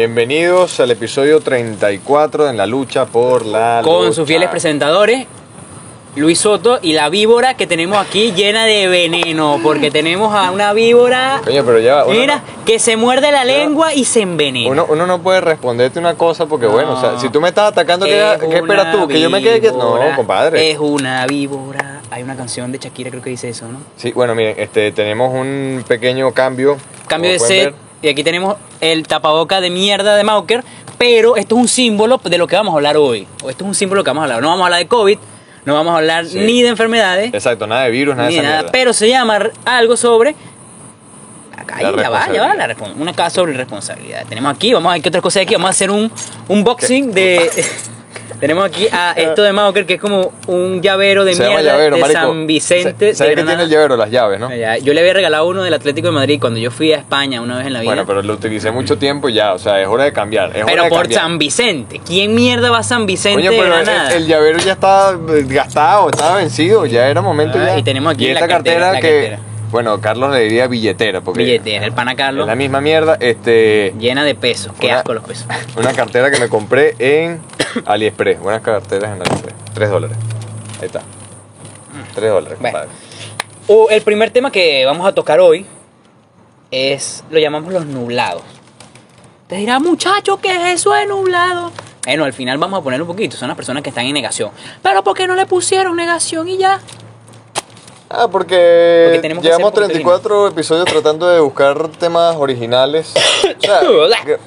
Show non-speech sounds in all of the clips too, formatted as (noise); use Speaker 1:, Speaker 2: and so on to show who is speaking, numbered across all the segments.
Speaker 1: Bienvenidos al episodio 34 en la lucha por la
Speaker 2: con
Speaker 1: lucha.
Speaker 2: sus fieles presentadores, Luis Soto y la víbora que tenemos aquí llena de veneno, porque tenemos a una víbora,
Speaker 1: Coño, pero ya
Speaker 2: mira, que se muerde la lengua y se envenena.
Speaker 1: uno, uno no puede responderte una cosa porque, bueno, o sea, si tú me estás atacando, ¿qué,
Speaker 2: Es
Speaker 1: qué esperas tú? ¿Que yo me quede
Speaker 2: víbora,
Speaker 1: No, compadre.
Speaker 2: Es una víbora. Hay una canción de Shakira, creo que dice eso, ¿no?
Speaker 1: Sí, bueno, miren, este, tenemos un pequeño cambio.
Speaker 2: Cambio de set.
Speaker 1: ver.
Speaker 2: Y aquí tenemos el tapaboca de mierda de Mauker. Pero esto es un símbolo de lo que vamos a hablar hoy. O esto es un símbolo de lo que vamos a hablar. No vamos a hablar de COVID, no vamos a hablar
Speaker 1: Sí.
Speaker 2: ni de enfermedades,
Speaker 1: Exacto, nada de virus, nada de
Speaker 2: nada.
Speaker 1: mierda.
Speaker 2: Pero se llama algo sobre. Acá,
Speaker 1: La
Speaker 2: ahí, ya va, ya va. La una cosa sobre responsabilidad. Tenemos aquí, vamos a ver qué otras cosas hay aquí. Vamos a hacer un unboxing de. (laughs) Tenemos aquí a esto de Mauker, que es como un llavero de mierda
Speaker 1: llavero,
Speaker 2: de
Speaker 1: marico.
Speaker 2: San Vicente.
Speaker 1: ¿Sabes
Speaker 2: de
Speaker 1: qué tiene el llavero? Las llaves, ¿no?
Speaker 2: Ya, Yo le había regalado uno del Atlético de Madrid cuando yo fui a España una vez en la vida.
Speaker 1: Bueno, pero lo utilicé mucho tiempo y ya, o sea, es hora de cambiar. Es hora
Speaker 2: Pero
Speaker 1: de
Speaker 2: por
Speaker 1: cambiar.
Speaker 2: San Vicente. ¿Quién mierda va a San Vicente
Speaker 1: Coño,
Speaker 2: de
Speaker 1: pero el,
Speaker 2: Granada?
Speaker 1: el llavero ya estaba eh, gastado, estaba vencido, ya era momento
Speaker 2: Ah,
Speaker 1: ya.
Speaker 2: y tenemos aquí
Speaker 1: y
Speaker 2: la
Speaker 1: esta
Speaker 2: cartera,
Speaker 1: cartera,
Speaker 2: la
Speaker 1: que,
Speaker 2: cartera.
Speaker 1: Bueno, Carlos le diría billetera, porque
Speaker 2: Billetera, el pana Carlos,
Speaker 1: es la misma mierda, este,
Speaker 2: llena de pesos. Qué
Speaker 1: Una-
Speaker 2: asco los pesos. (laughs)
Speaker 1: una cartera que me compré en (coughs) AliExpress, buenas carteras en AliExpress, 3 dólares, ahí está, 3 dólares,
Speaker 2: Bueno. O el primer tema que vamos a tocar hoy es, lo llamamos los nublados. Te dirá, muchacho, ¿qué es eso de nublado? Bueno, al final vamos a poner un poquito. Son las personas que están en negación. Pero ¿por qué no le pusieron negación y ya?
Speaker 1: Ah, porque,
Speaker 2: Porque tenemos
Speaker 1: llevamos
Speaker 2: hacer un poquito
Speaker 1: 34 episodios tratando de buscar temas originales. (coughs) O sea, que-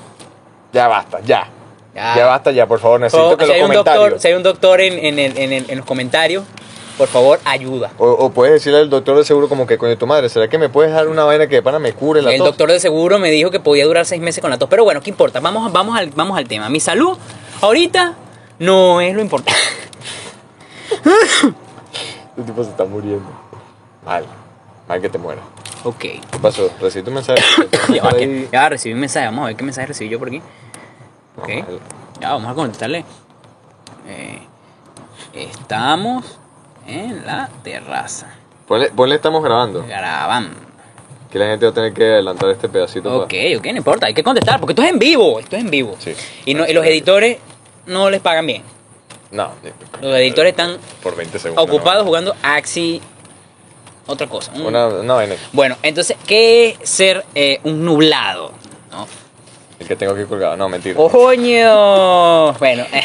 Speaker 1: ya basta, ya.
Speaker 2: Ya.
Speaker 1: Ya basta, ya, por favor, necesito
Speaker 2: O,
Speaker 1: que
Speaker 2: si,
Speaker 1: los comentarios.
Speaker 2: doctor, si hay un doctor en, en el- en el- en los comentarios, por favor, ayuda.
Speaker 1: O, o puedes decirle al doctor de seguro como que, coño, tu madre, ¿será que me puedes dar una vaina que de pana me cure la
Speaker 2: El
Speaker 1: tos?
Speaker 2: doctor de seguro me dijo que podía durar seis meses con la tos. Pero bueno, ¿qué importa? Vamos, vamos, al, vamos al tema. Mi salud ahorita no es lo importante. (laughs)
Speaker 1: Este tipo se está muriendo. Mal. Mal que te mueras.
Speaker 2: Ok.
Speaker 1: ¿Qué pasó? ¿Recibiste un mensaje? (coughs)
Speaker 2: Ya va, que- ya recibí un mensaje. Vamos a ver qué mensaje recibí yo por aquí. Ok. Ya, vamos a contestarle. Eh, estamos en la terraza.
Speaker 1: Ponle, ponle estamos grabando.
Speaker 2: Grabando.
Speaker 1: Que la gente va a tener que adelantar este pedacito.
Speaker 2: Ok, ok, no importa. Hay que contestar porque esto es en vivo. Esto es en vivo.
Speaker 1: Sí.
Speaker 2: Y, no- y los editores no les pagan bien.
Speaker 1: No.
Speaker 2: Los editores están
Speaker 1: Por 20 segundos.
Speaker 2: ocupados jugando Axi. Otra cosa. un-
Speaker 1: Una, una vaina.
Speaker 2: Bueno, entonces, ¿qué es ser eh, un nublado? ¿No?
Speaker 1: El que tengo aquí colgado. No, mentira.
Speaker 2: ¡Coño! Bueno, eh,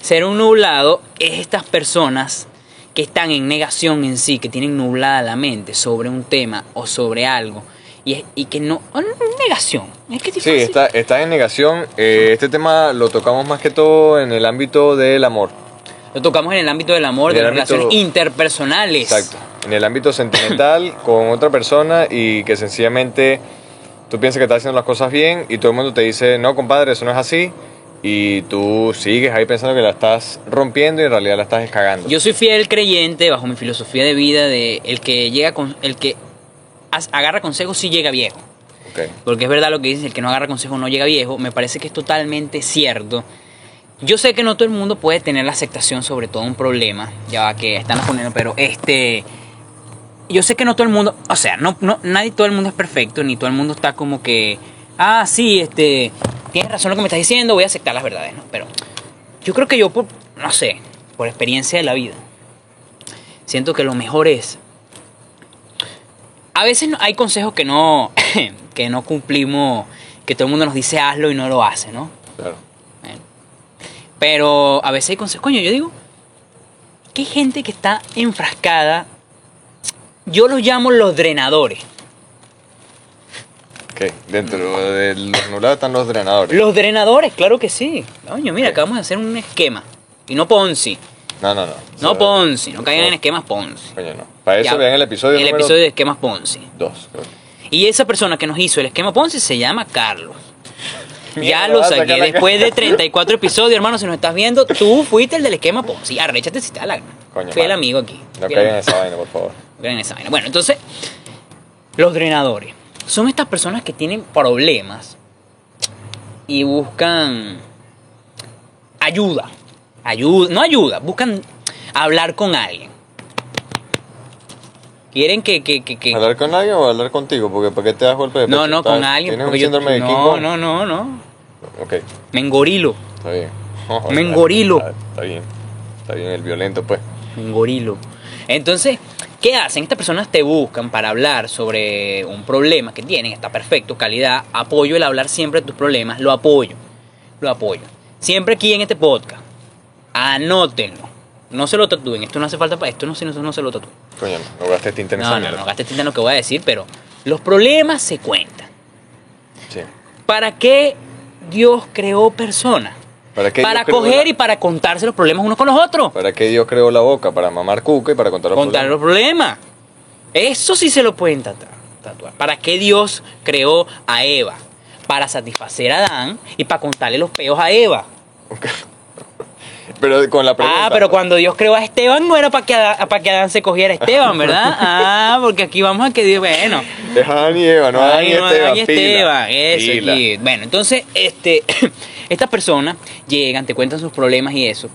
Speaker 2: ser un nublado es estas personas que están en negación en sí, que tienen nublada la mente sobre un tema o sobre algo. Y, es- y que no. oh, no, Negación. Es que es
Speaker 1: Sí, está en negación. Eh, este tema lo tocamos más que todo en el ámbito del amor.
Speaker 2: Lo tocamos en el ámbito del amor,
Speaker 1: En
Speaker 2: de las
Speaker 1: ámbito-
Speaker 2: relaciones interpersonales.
Speaker 1: Exacto. En el ámbito sentimental (laughs) con otra persona y que sencillamente tú piensas que estás haciendo las cosas bien y todo el mundo te dice, no, compadre, eso no es así. Y tú sigues ahí pensando que la estás rompiendo y en realidad la estás cagando.
Speaker 2: Yo soy fiel creyente, bajo mi filosofía de vida, de el que llega con. el que agarra consejos sí llega viejo.
Speaker 1: Ok.
Speaker 2: Porque es verdad lo que dicen, el que no agarra consejo no llega viejo. Me parece que es totalmente cierto. Yo sé que no todo el mundo puede tener la aceptación sobre todo un problema. Ya que están poniendo, pero este. Yo sé que no todo el mundo. O sea, no, no, nadie, todo el mundo es perfecto, ni todo el mundo está como que. Ah, sí, este. Tienes razón lo que me estás diciendo, voy a aceptar las verdades, ¿no? Pero yo creo que yo, por, no sé, por experiencia de la vida, siento que lo mejor es a veces hay consejos que no, (laughs) que no cumplimos, que todo el mundo nos dice hazlo y no lo hace, ¿no?
Speaker 1: Claro.
Speaker 2: Pero a veces hay consejos, coño, yo digo, que hay gente que está enfrascada, yo los llamo los drenadores.
Speaker 1: Ok. Dentro de los nublados están los drenadores.
Speaker 2: Los drenadores, claro que sí. Coño, mira, acabamos de hacer un esquema. Y no Ponzi.
Speaker 1: No, no, no.
Speaker 2: No
Speaker 1: O sea,
Speaker 2: Ponzi, no caigan en esquemas Ponzi.
Speaker 1: Coño, no. Para eso
Speaker 2: Ya,
Speaker 1: vean el episodio
Speaker 2: El
Speaker 1: número
Speaker 2: episodio de esquemas Ponzi.
Speaker 1: 2.
Speaker 2: Y esa persona que nos hizo el esquema Ponzi se llama Carlos. (laughs) Ya lo saqué. Después de 34 episodios, hermano, si nos estás viendo, tú fuiste el del esquema Ponzi. Arréchate si te da la gana.
Speaker 1: Coño,
Speaker 2: Fui el amigo aquí.
Speaker 1: No caigan en esa vaina, por favor.
Speaker 2: No caigan en esa vaina. Bueno, entonces, los drenadores son estas personas que tienen problemas y buscan ayuda. Ayuda, no ayuda, buscan hablar con alguien. Quieren que, que, que, que-
Speaker 1: ¿Hablar con alguien o hablar contigo? Porque ¿para qué te das golpe de
Speaker 2: No,
Speaker 1: pecho?
Speaker 2: no, con
Speaker 1: ¿Estás-
Speaker 2: alguien.
Speaker 1: ¿Tienes un
Speaker 2: yo-
Speaker 1: síndrome de King
Speaker 2: no, no, no, no.
Speaker 1: Ok,
Speaker 2: Me engorilo.
Speaker 1: está bien. (laughs)
Speaker 2: Me engorilo.
Speaker 1: Está, está bien. Está bien el violento, pues.
Speaker 2: Me engorilo. Entonces, ¿qué hacen? Estas personas te buscan para hablar sobre un problema que tienen, está perfecto, calidad, apoyo el hablar siempre de tus problemas, lo apoyo, lo apoyo. Siempre aquí en este podcast, anótenlo. No se lo tatúen, esto no hace falta para esto, no, se- no, no se lo tatúen.
Speaker 1: Coño, no gastes tinta en esa
Speaker 2: No, no,
Speaker 1: mierda.
Speaker 2: no gastes tinta en lo que voy a decir, pero los problemas se cuentan.
Speaker 1: Sí.
Speaker 2: ¿Para qué Dios creó personas?
Speaker 1: ¿Para qué
Speaker 2: Para
Speaker 1: Dios creó
Speaker 2: coger
Speaker 1: la-
Speaker 2: y para contarse los problemas unos con los otros.
Speaker 1: ¿Para qué Dios creó la boca? Para mamar cuca y para contar los
Speaker 2: contar los
Speaker 1: problemas.
Speaker 2: problemas. Eso sí se lo pueden tatu- tatuar. ¿Para qué Dios creó a Eva? Para satisfacer a Adán y para contarle los peos a Eva.
Speaker 1: Pero con la pregunta.
Speaker 2: Ah, pero cuando Dios creó a Esteban no era para que, Adán, para que Adán se cogiera a Esteban, ¿verdad? (laughs) Ah, porque aquí vamos a que Dios, bueno.
Speaker 1: Es Adán y Eva, no Adán y Esteban.
Speaker 2: Adán y Esteban, eso, aquí. Bueno, entonces, este, (clears throat) estas personas llegan, te cuentan sus problemas y eso.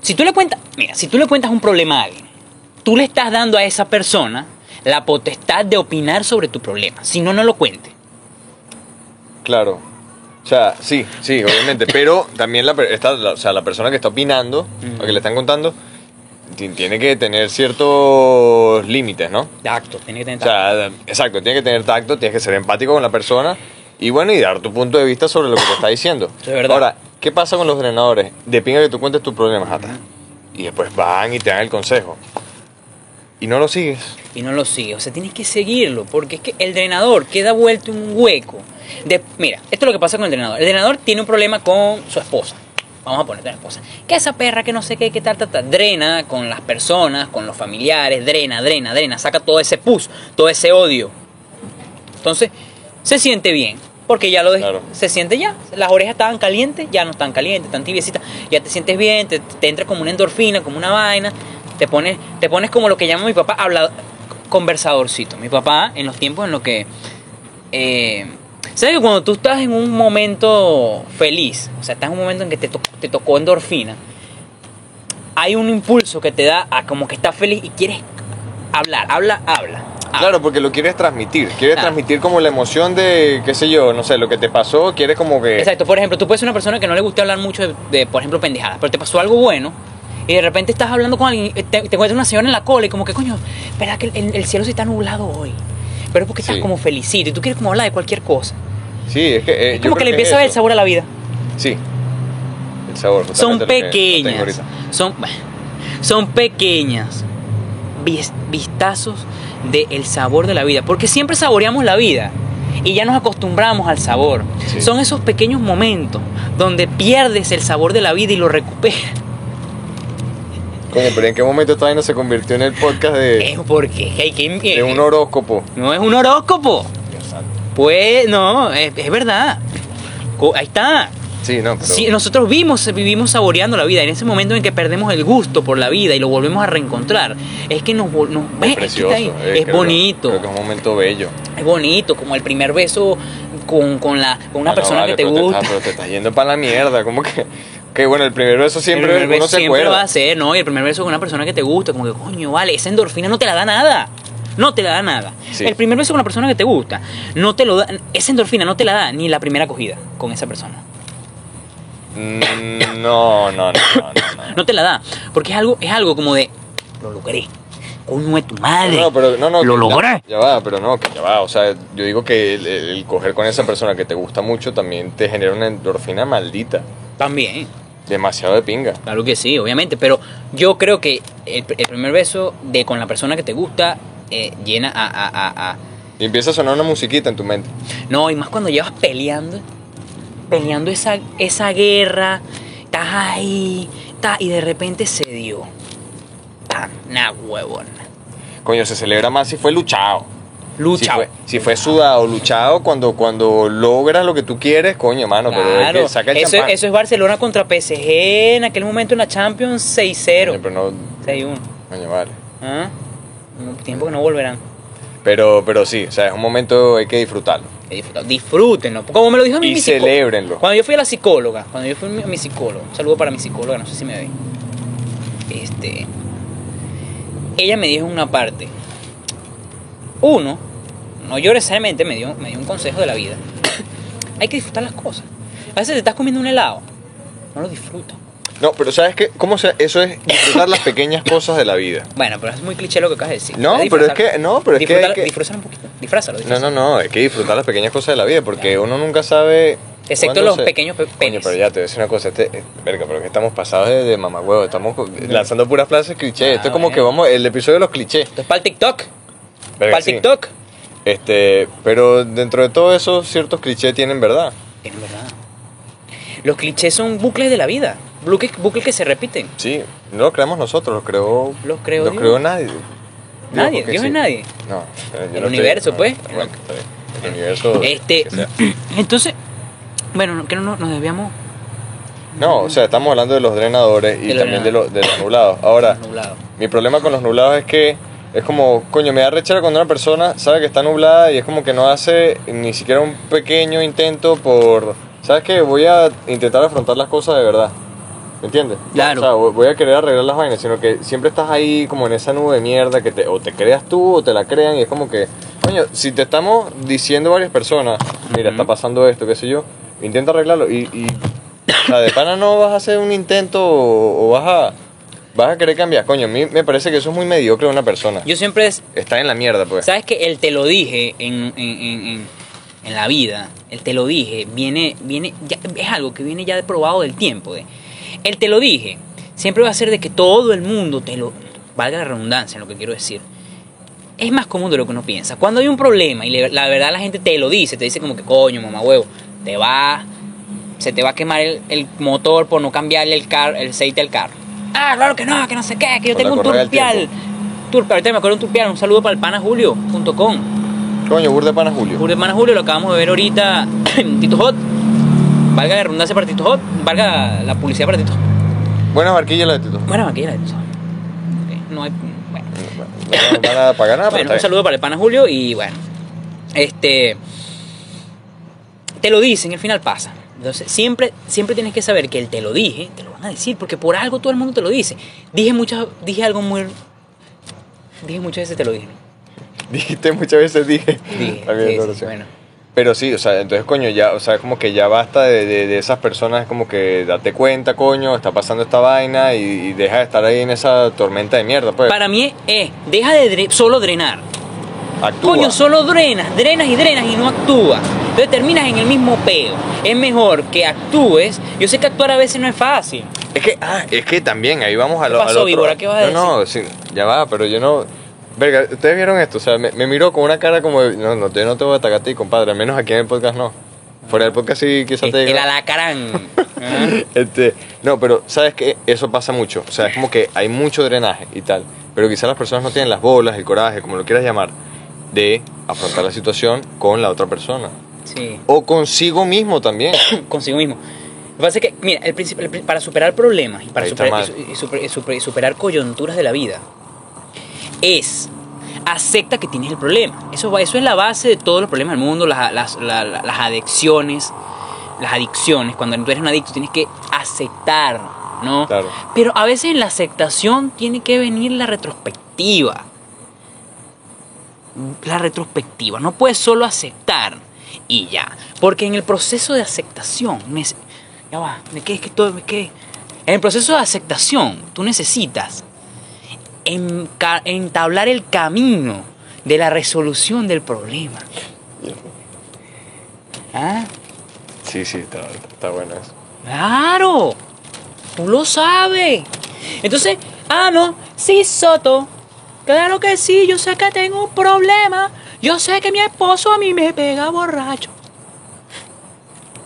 Speaker 2: Si tú le cuentas, mira, si tú le cuentas un problema a alguien, tú le estás dando a esa persona la potestad de opinar sobre tu problema. Si no, no lo cuente.
Speaker 1: Claro. O sea, sí, sí, obviamente. (laughs) pero también la, esta- la- o sea, la persona que está opinando,
Speaker 2: Mm.
Speaker 1: o que le están contando, ti- tiene que tener ciertos límites, ¿no?
Speaker 2: Tacto, tiene que tener
Speaker 1: O sea, exacto, tiene que tener tacto, tienes que ser empático con la persona y bueno, y dar tu punto de vista sobre lo que te está diciendo.
Speaker 2: Es verdad.
Speaker 1: Ahora, ¿qué pasa con los drenadores? Depende que tú cuentes tus problemas, Jata. Y después van y te dan el consejo. Y no lo sigues.
Speaker 2: y no lo sigue. O sea, tienes que seguirlo, porque es que el drenador queda vuelto en un hueco. De, mira, esto es lo que pasa con el drenador. El drenador tiene un problema con su esposa. Vamos a ponerte una esposa. Que esa perra que no sé qué, qué tal, tal, tal. Drena con las personas, con los familiares, drena, drena, drena. Saca todo ese pus, todo ese odio. Entonces, se siente bien. Porque ya lo dejó.
Speaker 1: Claro.
Speaker 2: Se siente ya. Las orejas estaban calientes, ya no están calientes, están tibiecitas. Ya te sientes bien, te, te entra como una endorfina, como una vaina. Te pones, te pones como lo que llama mi papá, habla, conversadorcito. Mi papá, en los tiempos en los que. eh, ¿Sabes que cuando tú estás en un momento feliz, o sea, estás en un momento en que te, to- te tocó endorfina, hay un impulso que te da a como que estás feliz y quieres hablar, habla, habla. habla.
Speaker 1: Claro, porque lo quieres transmitir. Quieres transmitir como la emoción de, qué sé yo, no sé, lo que te pasó. Quieres como que...
Speaker 2: Exacto, por ejemplo, tú puedes ser una persona que no le gusta hablar mucho de, de, por ejemplo, pendejadas, pero te pasó algo bueno y de repente estás hablando con alguien, eh, te, te encuentras una señora en la cola y como que, coño, ¿verdad que el, el cielo se está nublado hoy? Pero es porque estás
Speaker 1: Sí.
Speaker 2: como felicito y tú quieres como hablar de cualquier cosa.
Speaker 1: Sí, es que... eh,
Speaker 2: es
Speaker 1: yo
Speaker 2: como que le empieza a ver el sabor a la vida.
Speaker 1: Sí. El sabor.
Speaker 2: Son pequeñas, son, son pequeñas vis- vistazos del sabor de la vida, porque siempre saboreamos la vida y ya nos acostumbramos al sabor.
Speaker 1: Sí.
Speaker 2: Son esos pequeños momentos donde pierdes el sabor de la vida y lo recuperas.
Speaker 1: Coño, pero ¿en qué momento esta vaina se convirtió en el podcast de,
Speaker 2: Es porque hay que...
Speaker 1: de un horóscopo?
Speaker 2: No es un horóscopo. Pues no, es, es verdad. Ahí está.
Speaker 1: Sí, no, pero...
Speaker 2: Sí, nosotros vimos, vivimos saboreando la vida. En ese momento en que perdemos el gusto por la vida y lo volvemos a reencontrar, es que nos, nos-
Speaker 1: es
Speaker 2: es, que
Speaker 1: precioso.
Speaker 2: está ahí.
Speaker 1: eh,
Speaker 2: es
Speaker 1: creo-
Speaker 2: bonito,
Speaker 1: Creo que es un momento bello.
Speaker 2: es bonito, como el primer beso con, con la, con una
Speaker 1: Ah, no,
Speaker 2: persona
Speaker 1: vale,
Speaker 2: que te gusta.
Speaker 1: pero te estás yendo para la mierda. ¿Cómo que...? Que bueno, el primer beso
Speaker 2: el
Speaker 1: siempre
Speaker 2: primer
Speaker 1: uno
Speaker 2: beso
Speaker 1: se
Speaker 2: siempre va a ser, ¿no? Y el primer beso con una persona que te gusta, como que, coño, vale, esa endorfina no te la da nada. No te la da nada.
Speaker 1: Sí.
Speaker 2: El primer beso con una persona que te gusta, no te lo da, esa endorfina no te la da ni la primera acogida con esa persona.
Speaker 1: Mm, No, no, no, no, no, no.
Speaker 2: No te la da, porque es algo, es algo como de, lo logré. Coño de tu madre.
Speaker 1: No, pero no, no.
Speaker 2: Lo logré.
Speaker 1: Ya, ya va, pero no, que ya va. O sea, yo digo que el, el coger con esa persona que te gusta mucho también te genera una endorfina maldita.
Speaker 2: También.
Speaker 1: Demasiado de pinga.
Speaker 2: Claro que sí, obviamente, pero yo creo que el, el primer beso de con la persona que te gusta eh, llena a, a- a- a-
Speaker 1: Y empieza a sonar una musiquita en tu mente.
Speaker 2: No, y más cuando llevas peleando, peleando esa, esa guerra, estás ahí, ta, y de repente se dio. Tan, una huevona.
Speaker 1: Coño, se celebra más si fue luchado.
Speaker 2: Lucha.
Speaker 1: Si fue, si fue sudado, luchado, cuando, cuando logras lo que tú quieres, coño, mano, pero es que saca el
Speaker 2: eso,
Speaker 1: champán.
Speaker 2: eso es Barcelona contra PSG en aquel momento en la Champions 6-0.
Speaker 1: Coño, pero no,
Speaker 2: 6-1.
Speaker 1: coño, vale.
Speaker 2: ¿Ah? Tiempo que no volverán.
Speaker 1: Pero, pero sí, o sea, es un momento hay que disfrutarlo.
Speaker 2: Disfrútenlo. Como me lo dijo a mí
Speaker 1: Y
Speaker 2: mi
Speaker 1: celébrenlo.
Speaker 2: Cuando yo fui a la psicóloga, cuando yo fui a mi, psicóloga, un saludo para mi psicóloga, no sé si me ve. Este. Ella me dijo una parte. Uno, no yo necesariamente me dio, me dio un consejo de la vida. (coughs) hay que disfrutar las cosas. A veces te estás comiendo un helado, no lo disfrutas.
Speaker 1: No, pero ¿sabes qué? ¿Cómo se, eso es disfrutar las pequeñas cosas de la vida?
Speaker 2: Bueno, pero es muy cliché lo que acabas de decir.
Speaker 1: No, pero es que- no, pero es que que-
Speaker 2: Disfrúzalo un poquito. Disfrázalo,
Speaker 1: No,
Speaker 2: disfrázalo.
Speaker 1: no, no, hay que disfrutar las pequeñas cosas de la vida porque uno nunca sabe.
Speaker 2: Excepto los pequeños pe-
Speaker 1: Coño, pero ya te voy a decir una cosa, este, eh, verga, pero que estamos pasados de, de mamagüevo, estamos lanzando puras frases clichés.
Speaker 2: Ah,
Speaker 1: Esto es como
Speaker 2: bueno.
Speaker 1: que vamos, el episodio de los clichés.
Speaker 2: Esto es para el TikTok. Para el
Speaker 1: sí.
Speaker 2: TikTok.
Speaker 1: Este, pero dentro de todo eso, ciertos clichés tienen verdad.
Speaker 2: Tienen verdad. Los clichés son bucles de la vida. Bucles, bucles que se repiten.
Speaker 1: Sí, no lo creamos nosotros, lo creó.
Speaker 2: Los creó
Speaker 1: Lo
Speaker 2: Dios.
Speaker 1: creó nadie.
Speaker 2: Nadie, Dios
Speaker 1: sí.
Speaker 2: es nadie.
Speaker 1: No,
Speaker 2: El
Speaker 1: no estoy-
Speaker 2: universo,
Speaker 1: no,
Speaker 2: pues.
Speaker 1: Bueno, está bien. El universo.
Speaker 2: Este, (clears throat) entonces, bueno, no- que no nos, desviamos
Speaker 1: No, o sea, estamos hablando de los drenadores y
Speaker 2: De los
Speaker 1: también de los, de los nublados. Ahora,
Speaker 2: nublados.
Speaker 1: mi problema con los nublados es que es como, coño, me da rechera cuando una persona sabe que está nublada y es como que no hace ni siquiera un pequeño intento por, ¿sabes qué? Voy a intentar afrontar las cosas de verdad. ¿Me entiendes?
Speaker 2: Claro.
Speaker 1: O sea, voy- a querer arreglar las vainas, sino que siempre estás ahí como en esa nube de mierda que te, o te creas tú o te la crean y es como que, coño, si te estamos diciendo varias personas, mira, está pasando esto, qué sé yo, intenta arreglarlo y, y o sea, de pana no vas a hacer un intento o, o vas a vas a querer cambiar. Coño, a mí me parece que eso es muy mediocre de una persona.
Speaker 2: Yo siempre, es-
Speaker 1: Está en la mierda, pues.
Speaker 2: sabes que el te lo dije en, en, en, en- la vida, el te lo dije, viene, viene, ya- es algo que viene ya probado del tiempo. De, el te lo dije siempre va a ser de que todo el mundo te lo, valga la redundancia en lo que quiero decir, es más común de lo que uno piensa. Cuando hay un problema y le- la verdad la gente te lo dice, te dice como que coño, mamá huevo, te va, se te va a quemar el, el motor por no cambiarle el, car, el aceite al carro. Ah, claro que no, que no sé qué, que yo
Speaker 1: Con la
Speaker 2: tengo un turpial. Turpial, ahorita me acuerdo de un turpial, un saludo para el panajulio.com.
Speaker 1: Coño, burde pana Julio.
Speaker 2: Julio Pana Julio lo acabamos de ver ahorita en (clears throat) Tito Hot. Valga la redundancia para Tito Hot, valga la publicidad para Tito Hot.
Speaker 1: Buenas barquillas la de Tito.
Speaker 2: Bueno, aquí era de Tito Hot. Ok, No hay. Bueno.
Speaker 1: No van a pagar nada, (laughs)
Speaker 2: Bueno, un saludo para el pana Julio y bueno. Este. Te lo dicen, al final pasa. Entonces, siempre, siempre tienes que saber que el te lo dije, te lo van a decir, porque por algo todo el mundo te lo dice. Dije muchas, dije algo muy. Dije muchas veces te lo dije.
Speaker 1: Dijiste muchas veces, dije.
Speaker 2: Dije. (laughs) Sí, sí, bueno.
Speaker 1: Pero sí, o sea, entonces, coño, ya, o sea, como que ya basta de, de, de esas personas, como que date cuenta, coño, está pasando esta vaina y, y deja de estar ahí en esa tormenta de mierda, pues.
Speaker 2: Para mí es, deja de dre- solo drenar.
Speaker 1: Actúa.
Speaker 2: Coño, solo drenas, drenas y drenas y no actúas. Entonces terminas en el mismo peo. Es mejor que actúes. Yo sé que actuar a veces no es fácil.
Speaker 1: Es que, ah, es que también, ahí vamos a
Speaker 2: ¿Qué
Speaker 1: lo, al
Speaker 2: pasó,
Speaker 1: otro-
Speaker 2: víbora? ¿Qué vas a
Speaker 1: No, no, sí, ya va, pero yo no... Verga, ¿ustedes vieron esto? O sea, me, me miró con una cara como de, no, no, yo no te voy a atacar a ti, compadre, al menos aquí en el podcast no. Fuera del podcast sí quizás te
Speaker 2: El
Speaker 1: diga...
Speaker 2: alacarán. Ah. (laughs)
Speaker 1: Este, no, pero sabes que eso pasa mucho. O sea, es como que hay mucho drenaje y tal. Pero quizás las personas no tienen las bolas, el coraje, como lo quieras llamar, de afrontar la situación con la otra persona.
Speaker 2: Sí.
Speaker 1: O consigo mismo también. (coughs)
Speaker 2: Consigo mismo. Lo que pasa es que, mira, el el para superar problemas y para superar, y su- y super- y super- y superar coyunturas de la vida es acepta que tienes el problema. Eso, eso es la base de todos los problemas del mundo, las, las, la- la- las adicciones. Las adicciones, cuando tú eres un adicto tienes que aceptar, ¿no?
Speaker 1: Claro.
Speaker 2: Pero a veces en la aceptación tiene que venir la retrospectiva. La retrospectiva, no puedes solo aceptar y ya. Porque en el proceso de aceptación, nece- ya va, me quedé, que todo, me quedé. En el proceso de aceptación, tú necesitas entablar el camino de la resolución del problema. ¿Ah?
Speaker 1: Sí, sí, está, está bueno eso.
Speaker 2: Claro, tú lo sabes. Entonces, ah, no, sí, Soto. Claro que sí, yo sé que tengo un problema. Yo sé que mi esposo a mí me pega borracho.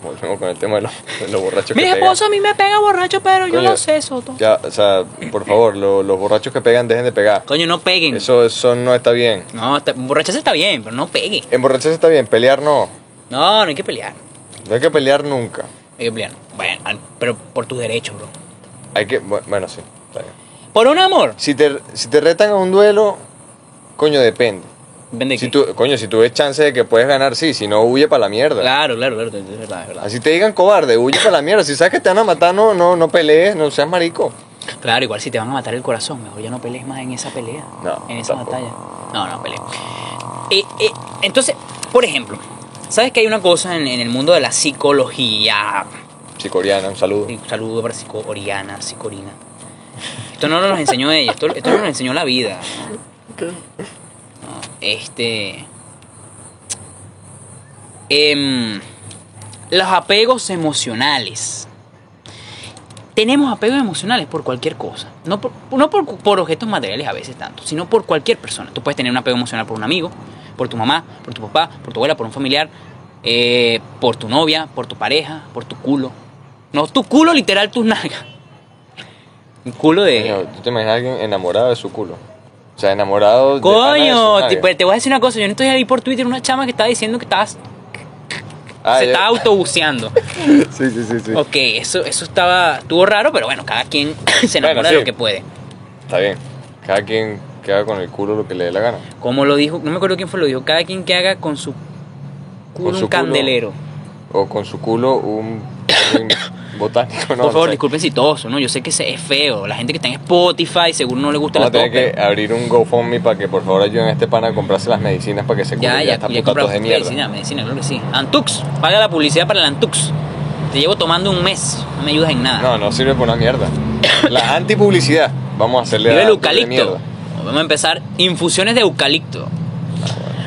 Speaker 1: Volvemos con el tema de los, de los borrachos
Speaker 2: Mi
Speaker 1: que pegan.
Speaker 2: esposo a mí me pega borracho, pero yo lo sé, Soto.
Speaker 1: Ya, o sea, por favor, lo- los borrachos que pegan, dejen de pegar.
Speaker 2: Coño, no peguen.
Speaker 1: Eso, eso no está bien.
Speaker 2: No, está- borracharse está bien, pero no peguen.
Speaker 1: Emborracharse está bien, pelear no.
Speaker 2: No, no hay que pelear.
Speaker 1: No hay que pelear nunca.
Speaker 2: Hay que pelear. Bueno, al- pero por tus derechos, bro.
Speaker 1: Hay que, bu- bueno, sí, está bien.
Speaker 2: Por un amor.
Speaker 1: Si te, si te retan a un duelo, coño, depende.
Speaker 2: Vende
Speaker 1: Si
Speaker 2: qué.
Speaker 1: tú, coño, si tú ves chance de que puedes ganar, sí, si no, huye para la mierda.
Speaker 2: Claro, claro, claro, es verdad, es verdad.
Speaker 1: Así te digan cobarde, huye para la mierda. Si sabes que te van a matar, no, no, no pelees, no seas marico.
Speaker 2: Claro, igual si te van a matar el corazón, mejor ya no pelees más en esa pelea.
Speaker 1: No,
Speaker 2: En esa
Speaker 1: tampoco.
Speaker 2: batalla. No, no pelees. Eh, eh, entonces, por ejemplo, ¿Sabes que hay una cosa en, en el mundo de la psicología?
Speaker 1: Psicoriana, un saludo.
Speaker 2: Un saludo para Psico Oriana, Psicorina. Esto no nos lo enseñó ella, esto, esto nos lo enseñó la vida. No, este. Em, los apegos emocionales. Tenemos apegos emocionales por cualquier cosa. No, por, no por, por objetos materiales a veces tanto, sino por cualquier persona. Tú puedes tener un apego emocional por un amigo, por tu mamá, por tu papá, por tu abuela, por un familiar, eh, por tu novia, por tu pareja, por tu culo. No, tu culo literal, tus nalgas. Un culo de...
Speaker 1: ¿tú te imaginas a alguien enamorado de su culo? Sea, enamorado de de
Speaker 2: Coño,
Speaker 1: nalga.
Speaker 2: te, te voy a decir una cosa. Yo no estoy ahí por Twitter una chama que estaba diciendo que estabas,
Speaker 1: Ah,
Speaker 2: se
Speaker 1: ya.
Speaker 2: estaba autobuceando. (laughs)
Speaker 1: Sí, sí, sí, sí.
Speaker 2: Ok, eso, eso estaba, estuvo raro, pero bueno, cada quien (clears throat) se enamora
Speaker 1: Bueno,
Speaker 2: de lo que puede.
Speaker 1: Está bien. Cada quien que haga con el culo lo que le dé la gana.
Speaker 2: Como lo dijo, no me acuerdo quién fue lo dijo, cada quien que haga con su culo
Speaker 1: Con su
Speaker 2: un candelero.
Speaker 1: O con su culo un (coughs) botánico, ¿no?
Speaker 2: Por favor, disculpen si toso, ¿no? Yo sé que ese es feo. La gente que está en Spotify seguro no le gusta la
Speaker 1: tener que abrir un GoFundMe para que por favor ayuden a este pana a comprarse las medicinas para que se cure.
Speaker 2: Ya, ya, ya comprado
Speaker 1: de mierda.
Speaker 2: medicina, medicina, claro que sí. Antux, paga la publicidad para el Antux. Te llevo tomando un mes, no me ayudas en nada.
Speaker 1: No, no sirve para una mierda. La antipublicidad. Vamos a hacerle
Speaker 2: Vive el eucalipto. Vamos a empezar infusiones de eucalipto.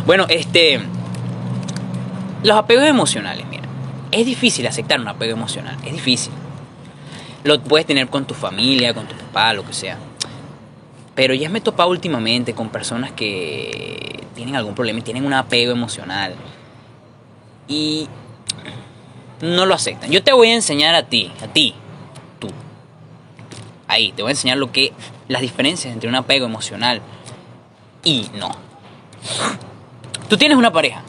Speaker 2: Bueno, este. Los apegos emocionales. Es difícil aceptar un apego emocional. Es difícil. Lo puedes tener con tu familia, con tu papá, lo que sea. Pero ya me he topado últimamente con personas que tienen algún problema y tienen un apego emocional. Y no lo aceptan. Yo te voy a enseñar a ti, a ti, tú. Ahí, te voy a enseñar lo que las diferencias entre un apego emocional y no. Tú tienes una pareja.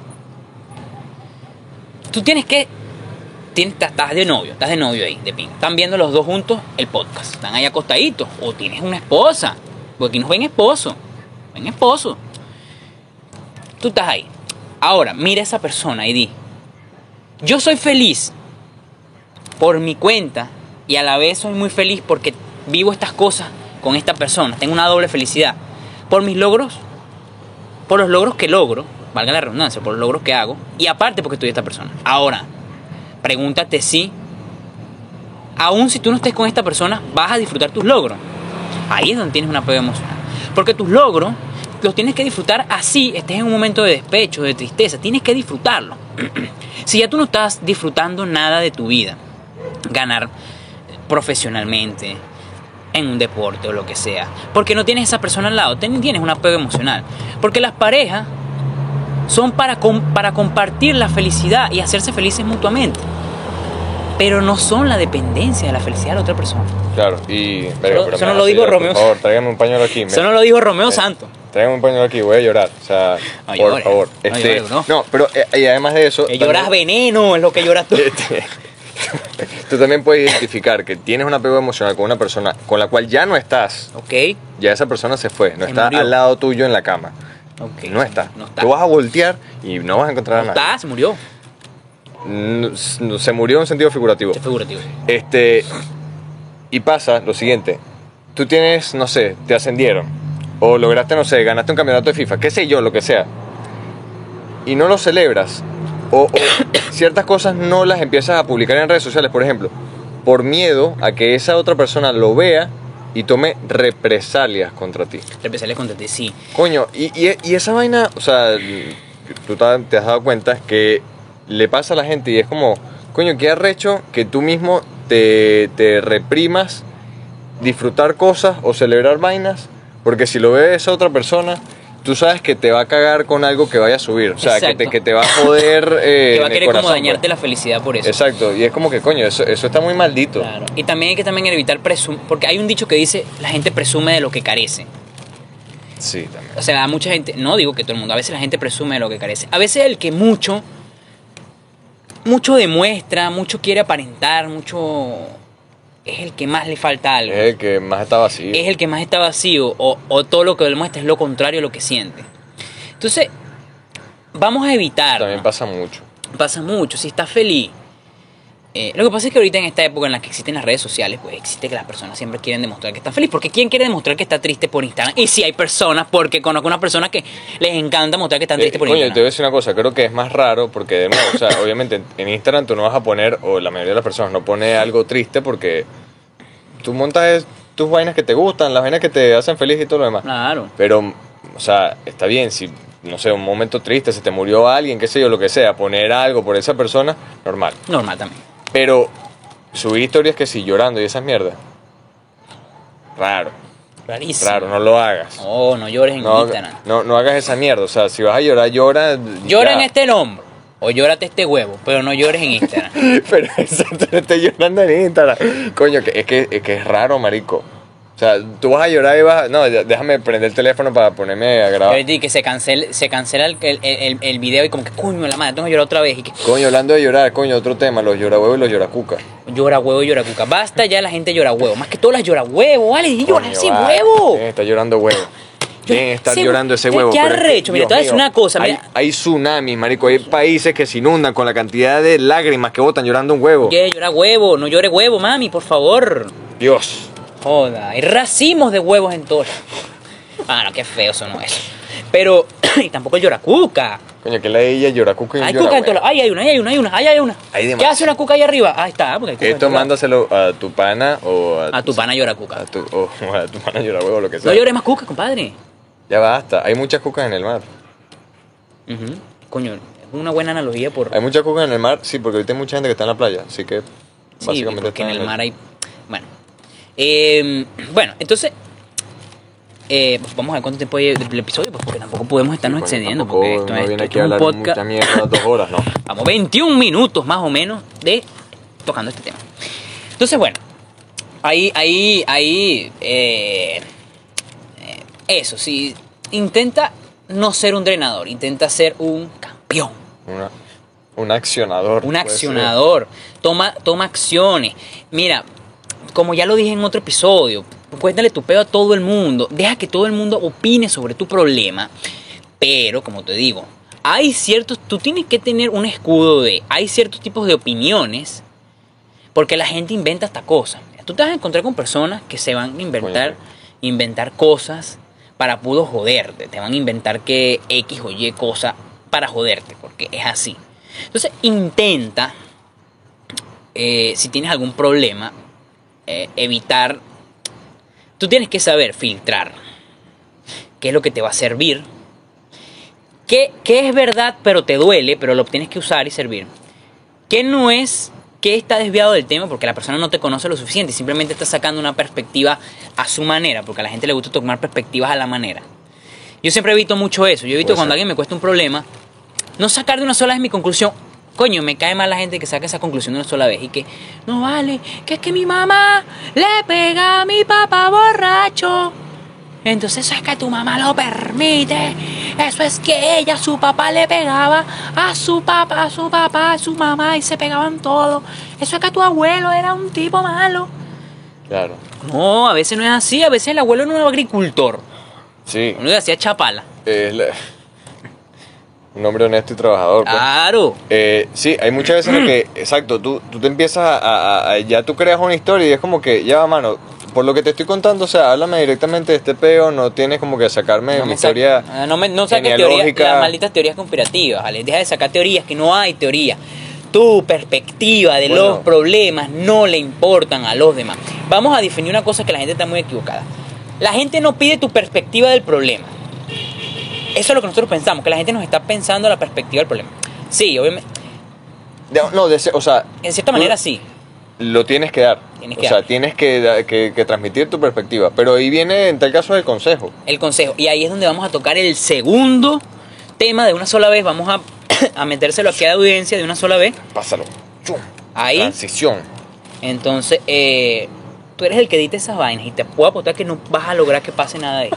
Speaker 2: Tú tienes que estás de novio, estás de novio ahí, de pin. Están viendo los dos juntos el podcast. Están ahí acostaditos. O tienes una esposa. Porque aquí nos ven esposo. Ven esposo. Tú estás ahí. Ahora, mira a esa persona y di. Yo soy feliz por mi cuenta y a la vez soy muy feliz porque vivo estas cosas con esta persona. Tengo una doble felicidad. Por mis logros, por los logros que logro, valga la redundancia, por los logros que hago y aparte porque estoy esta persona. Ahora, pregúntate si, aún si tú no estés con esta persona, vas a disfrutar tus logros. Ahí es donde tienes un apego emocional. Porque tus logros los tienes que disfrutar así, estés en un momento de despecho, de tristeza, tienes que disfrutarlo. (clears throat) si ya tú no estás disfrutando nada de tu vida, ganar profesionalmente, en un deporte o lo que sea, porque no tienes esa persona al lado, tienes un apego emocional. Porque las parejas son para, com- para compartir la felicidad y hacerse felices mutuamente. Pero no son la dependencia de la felicidad de la otra persona.
Speaker 1: Claro, y.
Speaker 2: Eso-
Speaker 1: pero
Speaker 2: eso no lo
Speaker 1: así,
Speaker 2: Romeo.
Speaker 1: Por favor, tráigame un pañuelo aquí.
Speaker 2: Eso no lo dijo Romeo Santos.
Speaker 1: Tráigame un pañuelo aquí, voy a llorar. O sea,
Speaker 2: No
Speaker 1: por favor.
Speaker 2: no
Speaker 1: Este,
Speaker 2: bro.
Speaker 1: no, pero eh, y además de eso.
Speaker 2: Que lloras
Speaker 1: también-
Speaker 2: veneno, es lo que lloras tú.
Speaker 1: Este, (laughs) tú también puedes identificar que tienes un apego emocional con una persona con la cual ya no estás.
Speaker 2: ok.
Speaker 1: Ya esa persona se fue, no
Speaker 2: Se
Speaker 1: está
Speaker 2: murió.
Speaker 1: al lado tuyo en la cama. No está.
Speaker 2: No está.
Speaker 1: Tú vas a voltear y no vas a encontrar
Speaker 2: No
Speaker 1: a nadie.
Speaker 2: está, se murió.
Speaker 1: No, Se murió en sentido figurativo.
Speaker 2: Es figurativo.
Speaker 1: Este, y pasa lo siguiente, tú tienes, no sé, te ascendieron, o lograste, no sé, ganaste un campeonato de FIFA, qué sé yo, lo que sea, y no lo celebras, o, o (coughs) ciertas cosas no las empiezas a publicar en redes sociales, por ejemplo, por miedo a que esa otra persona lo vea y tome represalias contra ti.
Speaker 2: Represalias contra ti, sí.
Speaker 1: Coño, y, y- y esa vaina, o sea, tú te has dado cuenta que le pasa a la gente y es como, coño, qué arrecho que tú mismo te, te reprimas disfrutar cosas o celebrar vainas, porque si lo ve esa otra persona, tú sabes que te va a cagar con algo que vaya a subir, o sea, que te, que te va a joder. (laughs) eh,
Speaker 2: que va a querer como dañarte
Speaker 1: pues.
Speaker 2: la felicidad por eso.
Speaker 1: Exacto, y es como que, coño, eso, eso está muy maldito.
Speaker 2: Claro. Y también hay que también evitar presumir, porque hay un dicho que dice, la gente presume de lo que carece.
Speaker 1: Sí, también.
Speaker 2: O sea, mucha gente, no digo que todo el mundo, a veces la gente presume de lo que carece. A veces el que mucho, mucho demuestra, mucho quiere aparentar, mucho es el que más le falta algo.
Speaker 1: Es el que más está vacío.
Speaker 2: es el que más está vacío o, o todo lo que demuestra es lo contrario a lo que siente. Entonces, vamos a evitar.
Speaker 1: También pasa mucho.
Speaker 2: Pasa mucho. Si estás feliz, eh, lo que pasa es que ahorita en esta época en la que existen las redes sociales, pues existe que las personas siempre quieren demostrar que están felices. Porque ¿quién quiere demostrar que está triste por Instagram? Y si hay personas, porque conozco unas personas que les encanta mostrar que están tristes
Speaker 1: Eh,
Speaker 2: por
Speaker 1: coño, te voy a
Speaker 2: Instagram.
Speaker 1: decir una cosa, creo que es más raro porque, de nuevo, o sea, obviamente en Instagram tú no vas a poner, o la mayoría de las personas no pone algo triste porque tú montas tus vainas que te gustan, las vainas que te hacen feliz y todo lo demás.
Speaker 2: Claro.
Speaker 1: Pero, o sea, está bien, si, no sé, un momento triste, se te murió alguien, qué sé yo, lo que sea, poner algo por esa persona, normal.
Speaker 2: Normal también.
Speaker 1: Pero subir historias que sí, llorando y esas mierdas, raro,
Speaker 2: Rarísimo.
Speaker 1: raro, no lo hagas.
Speaker 2: No, no llores en
Speaker 1: No,
Speaker 2: Instagram.
Speaker 1: no, no hagas esa mierda, o sea, si vas a llorar, llora.
Speaker 2: Llora
Speaker 1: ya.
Speaker 2: en este hombro. O llórate este huevo, pero no llores en Instagram. (laughs)
Speaker 1: Pero (laughs) exacto, no estoy llorando en Instagram. Coño, que, es, que, es que es raro, marico. O sea, tú vas a llorar y vas a... No, déjame prender el teléfono para ponerme a grabar.
Speaker 2: Y que se cancela, se cancela el, el, el- el video y como que coño la madre, tengo que llorar otra vez. Y que
Speaker 1: Coño, hablando de llorar, coño, otro tema, los llorahuevos y los lloracucas.
Speaker 2: llora huevo, llora cuca. Basta ya la gente llora huevo. Más que todas las llora huevo, ¿vale? Y llora
Speaker 1: vale,
Speaker 2: huevo.
Speaker 1: Está llorando huevo. Está
Speaker 2: ese-
Speaker 1: llorando ese huevo.
Speaker 2: qué arrecho. Mira, te voy una cosa,
Speaker 1: hay tsunamis, marico. Hay países que se inundan con la cantidad de lágrimas que botan llorando un huevo.
Speaker 2: Que llora huevo, no llore huevo, mami, por favor.
Speaker 1: Dios.
Speaker 2: Joda, hay racimos de huevos en todo. Ah, no, qué feo eso no es. Pero, (clears throat) y tampoco el llora cuca.
Speaker 1: Coño, que la de ella lloracuca y
Speaker 2: Hay cuca en
Speaker 1: llorahuevo.
Speaker 2: todo. Ay, hay una, hay una, hay una, hay una.
Speaker 1: Hay
Speaker 2: ¿Qué
Speaker 1: demasiado.
Speaker 2: hace una cuca ahí arriba? Ahí está, porque hay cuca en
Speaker 1: Esto mándaselo a tu pana o a,
Speaker 2: A tu pana llora cuca.
Speaker 1: a tu, o (laughs) a tu pana llorahuevo, lo que sea.
Speaker 2: No llore más cuca, compadre.
Speaker 1: Ya basta. Hay muchas cucas en el mar.
Speaker 2: Ujú. Coño, es una buena analogía por.
Speaker 1: Hay muchas cucas en el mar, sí, porque ahorita hay mucha gente que está en la playa. Así que
Speaker 2: Sí,
Speaker 1: básicamente
Speaker 2: porque en el mar hay. Bueno. Eh, bueno, entonces. eh, pues vamos a ver cuánto tiempo hay del episodio, pues porque tampoco podemos estarnos excediendo.
Speaker 1: tampoco
Speaker 2: Porque esto,
Speaker 1: uno
Speaker 2: es- esto es un podcast.
Speaker 1: mierda dos horas, no. (laughs)
Speaker 2: Vamos, 21 minutos más o menos de tocando este tema. Entonces, bueno, ahí, ahí, ahí, eh, eh, eso, sí, intenta no ser un drenador, intenta ser un campeón,
Speaker 1: Una, un accionador.
Speaker 2: un accionador, toma, toma acciones. Mira, como ya lo dije en otro episodio, cuéntale tu pedo a todo el mundo, deja que todo el mundo opine sobre tu problema, pero como te digo, hay ciertos, tú tienes que tener un escudo de, hay ciertos tipos de opiniones, porque la gente inventa hasta cosas. Tú te vas a encontrar con personas que se van a inventar, inventar cosas para pudo joderte, te van a inventar que X o Y cosa para joderte, porque es así. Entonces intenta, eh, si tienes algún problema, eh, evitar, tú tienes que saber filtrar qué es lo que te va a servir, qué, qué es verdad pero te duele, pero lo tienes que usar y servir, qué no es, qué está desviado del tema porque la persona no te conoce lo suficiente simplemente está sacando una perspectiva a su manera, porque a la gente le gusta tomar perspectivas a la manera. Yo siempre evito mucho eso, yo evito cuando alguien me cuesta un problema, no sacar de una sola vez mi conclusión. Coño, me cae mal la gente que saca esa conclusión de una sola vez y que, no vale, que es que mi mamá le pega a mi papá borracho. Entonces eso es que tu mamá lo permite. Eso es que ella, su papá le pegaba a su papá, a su papá, a su mamá y se pegaban todos. Eso es que tu abuelo era un tipo malo.
Speaker 1: Claro.
Speaker 2: No, a veces no es así. A veces el abuelo no era agricultor.
Speaker 1: Sí.
Speaker 2: Uno le hacía chapala.
Speaker 1: la- un hombre honesto y trabajador. pues.
Speaker 2: Claro.
Speaker 1: Eh, sí, hay muchas veces en las que, (clears throat) exacto, tú, tú te empiezas a, a- a- Ya tú creas una historia y es como que, ya va, mano, por lo que te estoy contando, o sea, háblame directamente de este peo, no tienes como que sacarme
Speaker 2: No
Speaker 1: mi historia.
Speaker 2: no, me, no saques teorías, las malditas teorías conspirativas, ¿vale? Deja de sacar teorías que no hay teoría. Tu perspectiva de
Speaker 1: Bueno.
Speaker 2: los problemas no le importan a los demás. Vamos a definir una cosa que la gente está muy equivocada. La gente no pide tu perspectiva del problema. Eso es lo que nosotros pensamos, que la gente nos está pensando la perspectiva del problema. Sí, obviamente,
Speaker 1: De- no, de o sea,
Speaker 2: en cierta manera sí.
Speaker 1: Lo tienes que dar.
Speaker 2: Tienes
Speaker 1: o
Speaker 2: que
Speaker 1: sea,
Speaker 2: dar.
Speaker 1: tienes que- que transmitir tu perspectiva. Pero ahí viene, en tal caso, el consejo.
Speaker 2: el consejo. Y ahí es donde vamos a tocar el segundo tema de una sola vez. Vamos a, (coughs) a metérselo aquí a la audiencia de una sola vez.
Speaker 1: Pásalo. Chum.
Speaker 2: Ahí.
Speaker 1: Transición.
Speaker 2: Entonces, eh, tú eres el que edita esas vainas y te puedo apostar que no vas a lograr que pase nada de ahí.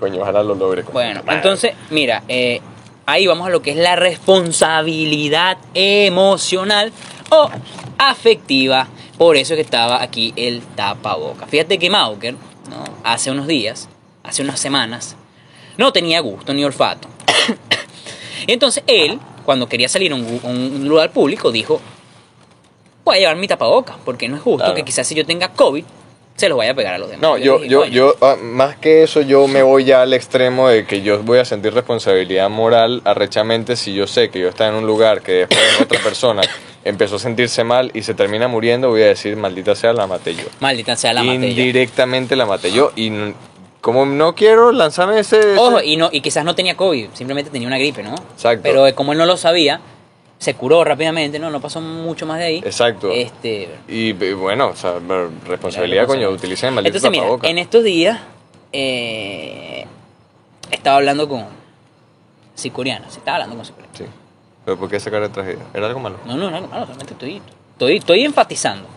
Speaker 1: Coño, ojalá lo logre. coño.
Speaker 2: Bueno, entonces, mira, eh, ahí vamos a lo que es la responsabilidad emocional o afectiva. Por eso que estaba aquí el tapaboca. Fíjate que Mauker, ¿no? hace unos días, hace unas semanas, no tenía gusto ni olfato. y (coughs) entonces él, cuando quería salir a un, a un lugar público, dijo, pueda llevar mi tapabocas, porque no es justo
Speaker 1: Claro.
Speaker 2: que quizás si yo tenga COVID, se los vaya a pegar a los demás.
Speaker 1: No, yo, yo,
Speaker 2: "Coño,
Speaker 1: yo, ah, más que eso, yo me voy ya al extremo de que yo voy a sentir responsabilidad moral arrechamente si yo sé que yo estaba en un lugar que después otra persona (coughs) empezó a sentirse mal y se termina muriendo, voy a decir, maldita sea, la maté yo.
Speaker 2: Maldita sea la maté yo".
Speaker 1: Indirectamente la maté yo y como no quiero lanzarme ese...
Speaker 2: Ojo,
Speaker 1: ese-
Speaker 2: y, no, y quizás no tenía COVID, simplemente tenía una gripe, ¿no?
Speaker 1: Exacto.
Speaker 2: Pero como él no lo sabía, se curó rápidamente, ¿no? No pasó mucho más de ahí.
Speaker 1: Exacto.
Speaker 2: Este,
Speaker 1: Y eh, bueno, o sea, responsabilidad, coño, utilicen el maldito
Speaker 2: Entonces, mira, en estos días eh, estaba hablando con Sicuriano, se estaba hablando con Sicuriano.
Speaker 1: Sí. Pero ¿por qué esa cara de tragedia? ¿Era algo malo?
Speaker 2: No, no, no, no, solamente estoy, estoy, estoy enfatizando.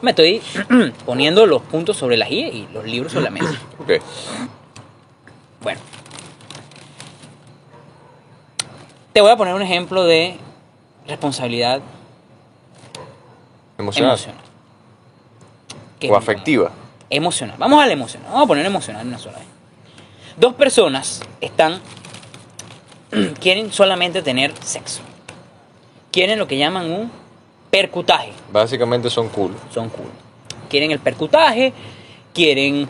Speaker 2: Me estoy (clears throat) poniendo los puntos sobre las I y los libros sobre la mesa. (clears throat)
Speaker 1: Ok.
Speaker 2: Bueno. Te voy a poner un ejemplo de responsabilidad
Speaker 1: Emocional. O afectiva.
Speaker 2: Emocional. Vamos a la emocional. Vamos a poner emocional una sola vez. Dos personas están. (clears throat) quieren solamente tener sexo. Quieren lo que llaman un percutaje.
Speaker 1: Básicamente son cool.
Speaker 2: Son cool. Quieren el percutaje, quieren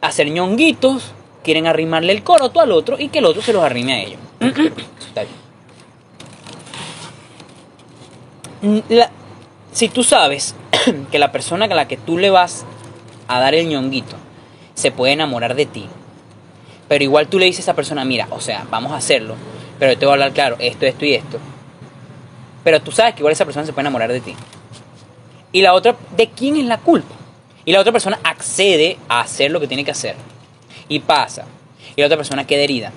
Speaker 2: hacer ñonguitos, quieren arrimarle el coroto al otro y que el otro se los arrime a ellos. (clears throat) Está bien. Si tú sabes (clears throat) que la persona a la que tú le vas a dar el ñonguito se puede enamorar de ti, pero igual tú le dices a esa persona, mira, o sea, vamos a hacerlo, pero te voy a hablar claro, esto, esto y esto. Pero tú sabes que igual esa persona se puede enamorar de ti. Y la otra, ¿de quién es la culpa? Y la otra persona accede a hacer lo que tiene que hacer. Y pasa. Y la otra persona queda herida.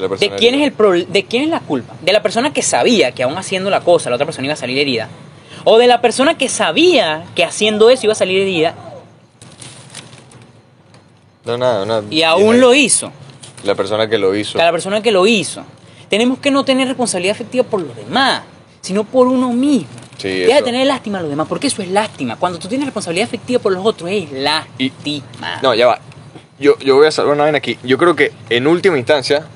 Speaker 1: De, la
Speaker 2: ¿De
Speaker 1: persona
Speaker 2: quién, es el pro- ¿De quién es la culpa? ¿De la persona que sabía que aún haciendo la cosa la otra persona iba a salir herida? ¿O de la persona que sabía que haciendo eso iba a salir herida
Speaker 1: No, nada, nada.
Speaker 2: y aún lo hizo?
Speaker 1: La persona que lo hizo.
Speaker 2: La persona que lo hizo. Tenemos que no tener responsabilidad afectiva por los demás, sino por uno mismo.
Speaker 1: Sí,
Speaker 2: Deja de tener lástima a los demás, porque eso es lástima. Cuando tú tienes responsabilidad afectiva por los otros, es
Speaker 1: Y-
Speaker 2: lástima.
Speaker 1: No, ya va. Yo, yo voy a salvar una vaina aquí. Yo creo que en última instancia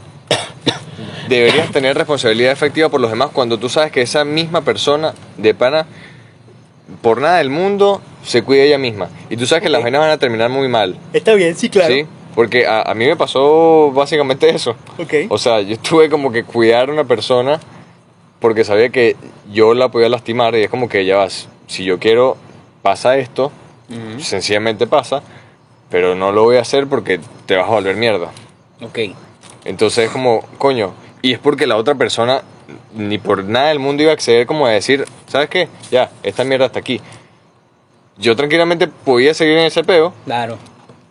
Speaker 1: deberías tener responsabilidad efectiva por los demás cuando tú sabes que esa misma persona de pana por nada del mundo se cuida ella misma. Y tú sabes que las
Speaker 2: Ok.
Speaker 1: vainas van a terminar muy mal.
Speaker 2: Está bien, sí,
Speaker 1: ¿Sí? Porque a, a mí me pasó básicamente eso.
Speaker 2: Ok.
Speaker 1: O sea, yo tuve como que cuidar a una persona porque sabía que yo la podía lastimar y es como que ya vas, si yo quiero, pasa esto, sencillamente pasa, pero no lo voy a hacer porque te vas a volver mierda.
Speaker 2: Ok.
Speaker 1: Entonces es como, coño, y es porque la otra persona ni por nada del mundo iba a acceder como a decir, ¿sabes qué? Ya, esta mierda está aquí. Yo tranquilamente podía seguir en ese peo
Speaker 2: Claro.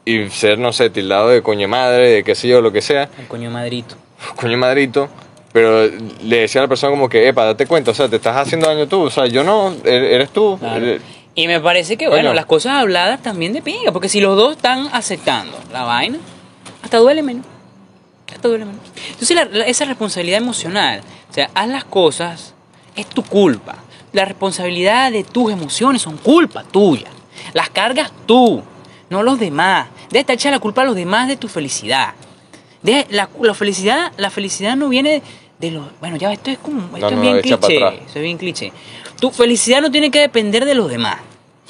Speaker 1: y ser, no sé, tildado de coño madre, de qué sé yo, lo que sea,
Speaker 2: El coño madrito.
Speaker 1: coño madrito, pero le decía a la persona como que, epa, date cuenta, o sea, te estás haciendo daño tú, o sea, yo no, er- eres tú.
Speaker 2: Claro.
Speaker 1: eres-
Speaker 2: Y me parece que, bueno, las cosas habladas también de pinga, porque si los dos están aceptando la vaina, hasta duele menos. Entonces, la- la- esa responsabilidad emocional, o sea, haz las cosas, es tu culpa. La responsabilidad de tus emociones son culpa tuya. Las cargas tú, no los demás. Deja de echar la culpa a los demás de tu felicidad. Deja- la, la felicidad, la felicidad no viene de los. Bueno, ya esto es como. Esto
Speaker 1: No,
Speaker 2: es
Speaker 1: no,
Speaker 2: bien cliché. Esto es bien cliché. Tu felicidad no tiene que depender de los demás.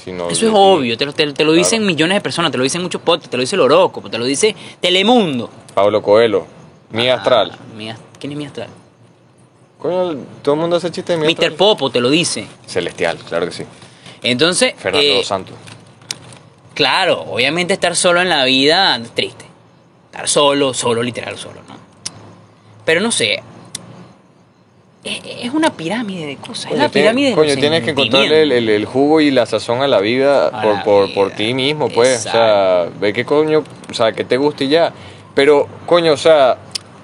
Speaker 2: Eso es obvio, te lo, te, te lo dicen
Speaker 1: Claro.
Speaker 2: millones de personas, te lo dicen muchos podcasts, te lo dice el horóscopo, te lo dice Telemundo.
Speaker 1: Pablo Coelho, mi astral.
Speaker 2: Ah, mi Ast- ¿Quién es mi astral?
Speaker 1: Coño, todo el mundo hace chiste de mi
Speaker 2: Mr.
Speaker 1: astral.
Speaker 2: Popo te lo dice.
Speaker 1: Celestial, claro que sí.
Speaker 2: Entonces,
Speaker 1: Fernando
Speaker 2: eh,
Speaker 1: Santos.
Speaker 2: claro, obviamente estar solo en la vida es triste. Estar solo, solo, literal solo, ¿no? Pero no sé. Es, es una pirámide de cosas. es
Speaker 1: Coño,
Speaker 2: la
Speaker 1: tiene-
Speaker 2: pirámide de
Speaker 1: coño, tienes que encontrarle el, el- el jugo y la sazón a la vida
Speaker 2: A
Speaker 1: por,
Speaker 2: la
Speaker 1: por, por ti mismo, pues. O sea, ve qué coño, o sea, que te guste y ya. Pero, coño, o sea,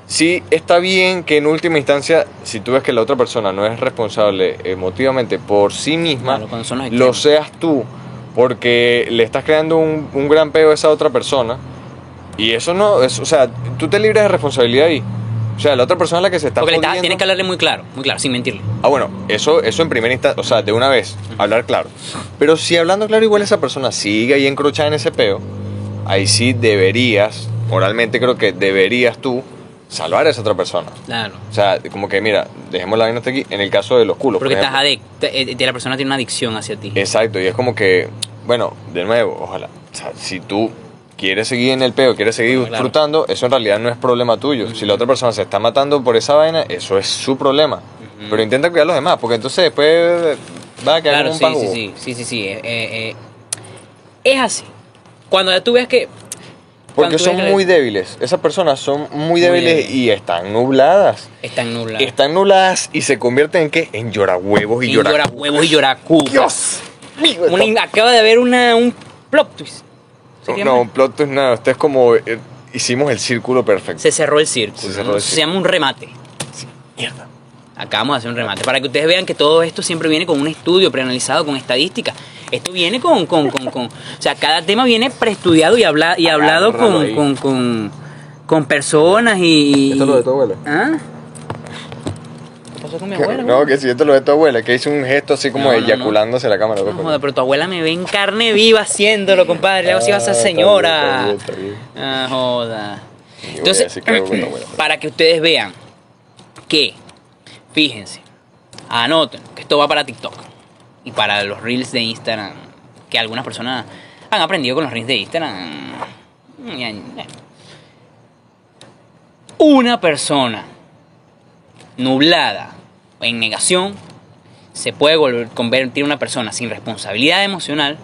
Speaker 1: sí está bien que en última instancia, si tú ves que la otra persona no es responsable emotivamente por sí misma,
Speaker 2: Claro, los
Speaker 1: lo seas tú, porque le estás creando un, un gran peo a esa otra persona. Y eso no, es, o sea, tú te libras de responsabilidad ahí. O sea, la otra persona es la que se está
Speaker 2: Porque
Speaker 1: jodiendo.
Speaker 2: tienes que hablarle muy claro, muy claro, sin mentirle.
Speaker 1: Ah, bueno, eso, eso en primera instancia, o sea, de una vez, hablar claro. Pero si hablando claro igual esa persona sigue ahí encrochada en ese peo, ahí sí deberías, moralmente creo que deberías tú salvar a esa otra persona.
Speaker 2: Claro.
Speaker 1: O sea, como que mira, dejemos la vaina hasta aquí. En el caso de los culos.
Speaker 2: Porque
Speaker 1: por
Speaker 2: estás adicta, eh, eh, la persona tiene una adicción hacia ti.
Speaker 1: Exacto, y es como que, bueno, de nuevo, ojalá. O sea, si tú quieres seguir en el peo, quieres seguir
Speaker 2: Claro.
Speaker 1: disfrutando, eso en realidad no es problema tuyo. Si la otra persona se está matando por esa vaina, eso es su problema. Pero intenta cuidar a los demás, porque entonces después va a quedar
Speaker 2: Claro,
Speaker 1: como un
Speaker 2: sí, sí, sí, sí, sí, sí, eh, eh, eh, es así. Cuando ya tú ves que... cuando
Speaker 1: Porque son muy débiles. Esas personas son muy
Speaker 2: Muy
Speaker 1: débiles y están nubladas.
Speaker 2: Están nubladas.
Speaker 1: Están nubladas y se convierten en qué? En llorahuevos y,
Speaker 2: y
Speaker 1: llora.
Speaker 2: llora huevos y llora cucas.
Speaker 1: Dios. mío,
Speaker 2: Una-
Speaker 1: esto-
Speaker 2: acaba de haber una, un plot twist. ¿Se
Speaker 1: No, no, plot twist nada. Esto es como eh, hicimos el círculo perfecto.
Speaker 2: Se cerró el círculo.
Speaker 1: Se cerró el
Speaker 2: Se
Speaker 1: círculo.
Speaker 2: llama un remate.
Speaker 1: Mierda.
Speaker 2: Acabamos de hacer un remate. Para que ustedes vean que todo esto siempre viene con un estudio preanalizado, con estadísticas. Esto viene con, con, con, con- O sea, cada tema viene preestudiado y, habla, y hablado con, con, con, con personas y.
Speaker 1: ¿Esto es lo de tu abuela?
Speaker 2: ¿Ah? ¿Qué pasó con mi abuela?
Speaker 1: No, que si esto lo de tu abuela, que hizo un gesto así como
Speaker 2: No, no,
Speaker 1: la cámara.
Speaker 2: No joda, pero tu abuela me ve en carne viva haciéndolo, compadre. Le hago si vas a
Speaker 1: Ah, está
Speaker 2: señora.
Speaker 1: bien, está bien, está bien.
Speaker 2: Ah, joda.
Speaker 1: Y
Speaker 2: Entonces,
Speaker 1: que abuela.
Speaker 2: para que ustedes vean que, fíjense, anoten que esto va para TikTok y para los reels de Instagram, que algunas personas han aprendido con los reels de Instagram. Ya. Una persona nublada en negación se puede volver- convertir en una persona sin responsabilidad emocional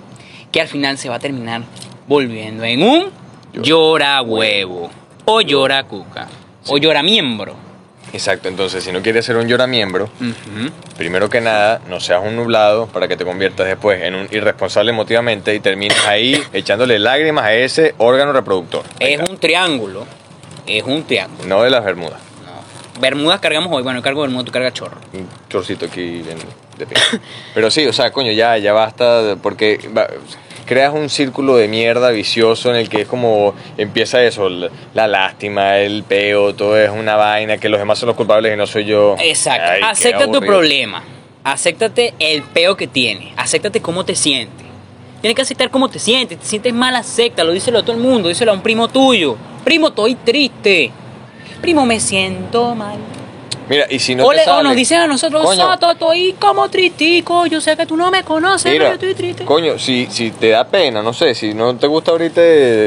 Speaker 2: que al final se va a terminar volviendo en un llora huevo o llora cuca o llora miembro.
Speaker 1: Exacto, entonces si no quieres ser un lloramiembro,
Speaker 2: Ujú.
Speaker 1: primero que nada, no seas un nublado para que te conviertas después en un irresponsable emotivamente y termines ahí (coughs) echándole lágrimas a ese órgano reproductor.
Speaker 2: Es un triángulo. Es un triángulo.
Speaker 1: No de las Bermudas.
Speaker 2: Bermudas cargamos hoy. Bueno, yo cargo Bermuda, tú cargas chorro.
Speaker 1: Un chorcito aquí en- de pie. (coughs) Pero sí, o sea, coño, ya, ya basta, porque va- creas un círculo de mierda vicioso en el que es como empieza eso, la, la lástima, el peo, todo es una vaina, que los demás son los culpables y no soy yo.
Speaker 2: Exacto.
Speaker 1: Ay,
Speaker 2: Acepta tu problema. Acéptate el peo que tienes. Acéptate cómo te sientes. Tienes que aceptar cómo te sientes. Te sientes mal, acéptalo. Díselo a todo el mundo. Díselo a un primo tuyo. Primo, estoy triste. Primo, me siento mal.
Speaker 1: Mira, y si no
Speaker 2: o,
Speaker 1: te
Speaker 2: le- o
Speaker 1: sale,
Speaker 2: nos dicen a nosotros,
Speaker 1: coño,
Speaker 2: Soto, estoy como tristico. Yo sé que tú no me conoces, pero
Speaker 1: Mira,
Speaker 2: yo estoy triste.
Speaker 1: coño, si, si te da pena, no sé, si no te gusta ahorita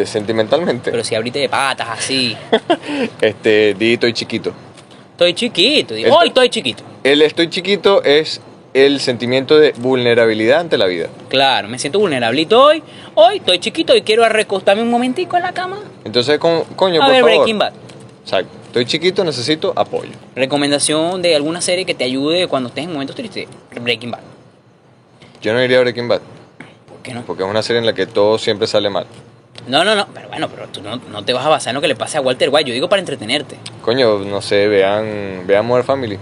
Speaker 1: sentimentalmente,
Speaker 2: Pero si abriste de patas así. (laughs)
Speaker 1: este, di estoy chiquito.
Speaker 2: Estoy chiquito. Di, Hoy estoy chiquito.
Speaker 1: El estoy chiquito es el sentimiento de vulnerabilidad ante la vida.
Speaker 2: Claro, me siento vulnerablito hoy. Hoy estoy chiquito y quiero recostarme un momentico en la cama.
Speaker 1: Entonces, con- coño,
Speaker 2: a
Speaker 1: por
Speaker 2: ver
Speaker 1: favor.
Speaker 2: Breaking Bad.
Speaker 1: Exacto. Estoy chiquito, necesito apoyo.
Speaker 2: Recomendación de alguna serie que te ayude cuando estés en momentos tristes. Breaking Bad.
Speaker 1: Yo no iría a Breaking Bad,
Speaker 2: ¿Por qué no?
Speaker 1: porque es una serie en la que todo siempre sale mal.
Speaker 2: No, no, no. Pero bueno, pero tú no, no te vas a basar en lo que le pase a Walter White. Yo digo para entretenerte.
Speaker 1: Coño, no sé, vean, vean Modern Family.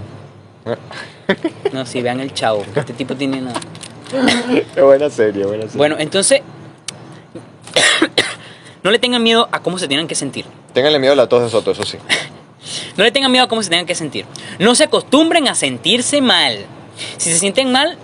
Speaker 2: No, si vean el chavo. Este tipo tiene nada. (laughs)
Speaker 1: Qué buena serie, buena serie.
Speaker 2: Bueno, entonces. (coughs) no le tengan miedo a cómo se tienen que sentir.
Speaker 1: Ténganle miedo a la tos de Soto, eso sí.
Speaker 2: No le tengan miedo a cómo se tengan que sentir. No se acostumbren a sentirse mal. Si se sienten mal,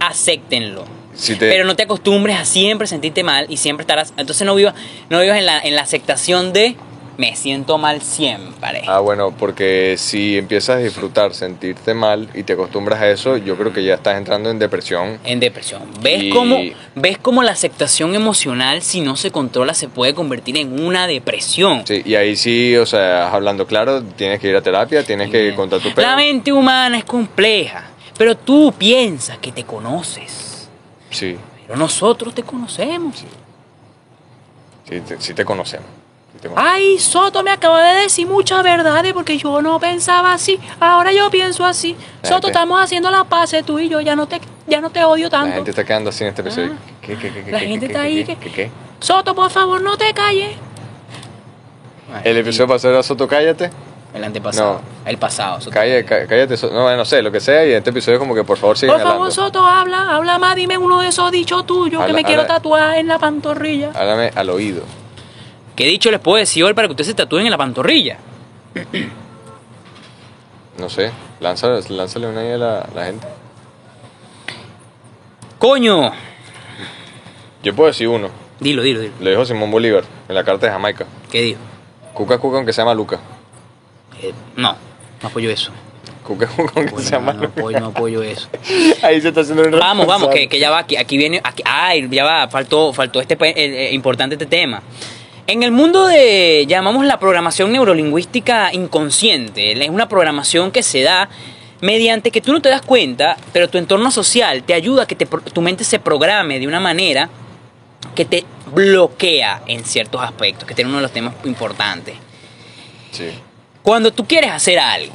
Speaker 2: acéptenlo.
Speaker 1: Si te-
Speaker 2: Pero no te acostumbres a siempre sentirte mal y siempre estarás. Entonces no vivas, no vivas en, la, en la aceptación de me siento mal siempre.
Speaker 1: Ah, bueno, porque si empiezas a disfrutar, sentirte mal y te acostumbras a eso, yo creo que ya estás entrando en depresión.
Speaker 2: En depresión. ¿Ves,
Speaker 1: Y-
Speaker 2: cómo, ¿Ves cómo la aceptación emocional, si no se controla, se puede convertir en una depresión?
Speaker 1: Sí, y ahí sí, o sea, hablando claro, tienes que ir a terapia, tienes que contar tu
Speaker 2: La
Speaker 1: pena.
Speaker 2: mente humana es compleja, pero tú piensas que te conoces.
Speaker 1: Sí,
Speaker 2: Pero nosotros te conocemos.
Speaker 1: sí, te sí te conocemos.
Speaker 2: Ay, Soto me acaba de decir muchas verdades porque yo no pensaba así. Ahora yo pienso así.
Speaker 1: La
Speaker 2: Soto,
Speaker 1: gente-
Speaker 2: estamos haciendo la paz tú y yo. Ya no te, ya no te odio
Speaker 1: La
Speaker 2: tanto.
Speaker 1: gente está quedando así en este episodio.
Speaker 2: Ah.
Speaker 1: ¿Qué, qué, qué, qué,
Speaker 2: La
Speaker 1: qué,
Speaker 2: gente
Speaker 1: qué,
Speaker 2: está
Speaker 1: qué,
Speaker 2: ahí
Speaker 1: qué,
Speaker 2: que-
Speaker 1: qué, qué?
Speaker 2: Soto, por favor, no te calles.
Speaker 1: El episodio pasado era Soto, cállate.
Speaker 2: El antepasado.
Speaker 1: No.
Speaker 2: El pasado. Soto.
Speaker 1: Cállate, cá- cállate, Soto. no, no sé, lo que sea, y en este episodio es como que por favor sigan
Speaker 2: Por favor,
Speaker 1: hablando.
Speaker 2: Soto, habla, habla más. Dime uno de esos dichos tuyos que
Speaker 1: Habla-
Speaker 2: me quiero tatuar en la pantorrilla.
Speaker 1: Háblame al oído.
Speaker 2: ¿Qué dicho les puedo decir hoy para que ustedes se tatúen en la pantorrilla?
Speaker 1: No sé, lánzale, lánzale una idea a la, gente.
Speaker 2: Coño.
Speaker 1: Yo puedo decir uno.
Speaker 2: Dilo, dilo, dilo.
Speaker 1: Lo dijo Simón Bolívar en la carta de Jamaica.
Speaker 2: ¿Qué dijo?
Speaker 1: Cuca, cuca, aunque se llama Luca.
Speaker 2: Eh, no, no apoyo eso.
Speaker 1: ¿Con qué, con qué
Speaker 2: Apoyo,
Speaker 1: se llama?
Speaker 2: no, no apoyo, no apoyo eso. (laughs)
Speaker 1: Ahí se está haciendo un
Speaker 2: Vamos, vamos, que, ya va, aquí, aquí viene, aquí, ay, ya va, faltó, faltó este eh, importante este tema. En el mundo de, llamamos la programación neurolingüística inconsciente, es una programación que se da mediante que tú no te das cuenta, pero tu entorno social te ayuda a que te tu mente se programe de una manera que te bloquea en ciertos aspectos, que tiene uno de los temas importantes.
Speaker 1: Sí.
Speaker 2: Cuando tú quieres hacer algo,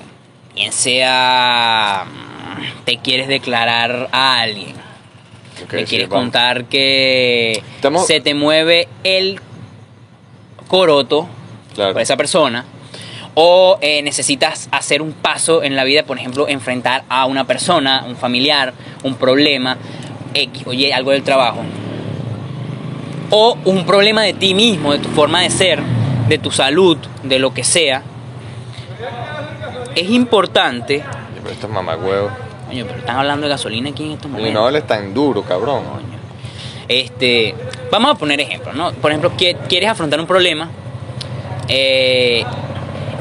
Speaker 2: bien sea mm, te quieres declarar a alguien,
Speaker 1: Ok,
Speaker 2: le quieres contar que
Speaker 1: Estamos-
Speaker 2: se te mueve el coroto
Speaker 1: Claro.
Speaker 2: por esa persona, o eh, necesitas hacer un paso en la vida, por ejemplo, enfrentar a una persona, un familiar, un problema, X, oye, algo del trabajo, o un problema de ti mismo, de tu forma de ser, de tu salud, de lo que sea, es importante.
Speaker 1: Pero esto es mamagüevo.
Speaker 2: Coño, pero están hablando de gasolina aquí en estos
Speaker 1: Y
Speaker 2: momentos.
Speaker 1: no hables tan duro, cabrón.
Speaker 2: Coño. Este, vamos a poner ejemplos, ¿no? Por ejemplo, quieres afrontar un problema eh,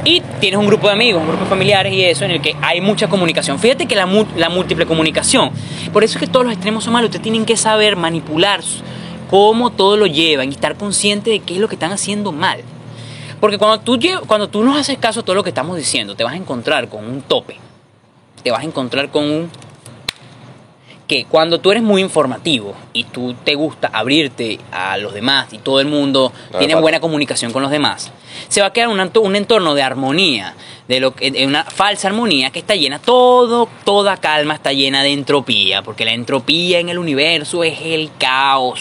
Speaker 2: y tienes un grupo de amigos, un grupo de familiares y eso en el que hay mucha comunicación. Fíjate que la, la múltiple comunicación, por eso es que todos los extremos son malos, ustedes tienen que saber manipular cómo todo lo llevan y estar consciente de qué es lo que están haciendo mal. Porque cuando tú, cuando tú no haces caso a todo lo que estamos diciendo, te vas a encontrar con un tope. Te vas a encontrar con un que cuando tú eres muy informativo y tú te gusta abrirte a los demás y todo el mundo
Speaker 1: No,
Speaker 2: tiene buena comunicación con los demás, se va a crear un, ento- un entorno de armonía, de lo que, una falsa armonía que está llena, todo, toda calma está llena de entropía, porque la entropía en el universo es el caos.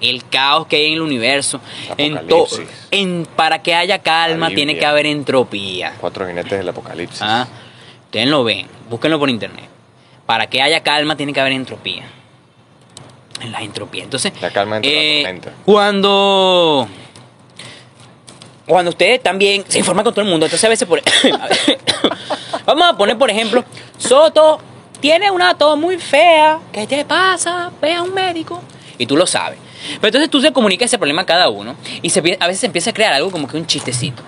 Speaker 2: El caos que hay en el universo. En to-
Speaker 1: Apocalipsis.
Speaker 2: en, para que haya calma tiene que haber entropía.
Speaker 1: Cuatro jinetes del apocalipsis.
Speaker 2: Ah, Ustedes lo ven, búsquenlo por internet. Para que haya calma tiene que haber entropía. En la entropía. Entonces,
Speaker 1: La calma entre
Speaker 2: eh, cuando cuando ustedes también se informan con todo el mundo, entonces a veces por (coughs) (coughs) vamos a poner por ejemplo, Soto tiene una tos muy fea, ¿qué te pasa? Ve a un médico y tú lo sabes. Pero entonces tú se comunica ese problema a cada uno y se, a veces se empieza a crear algo como que un chistecito.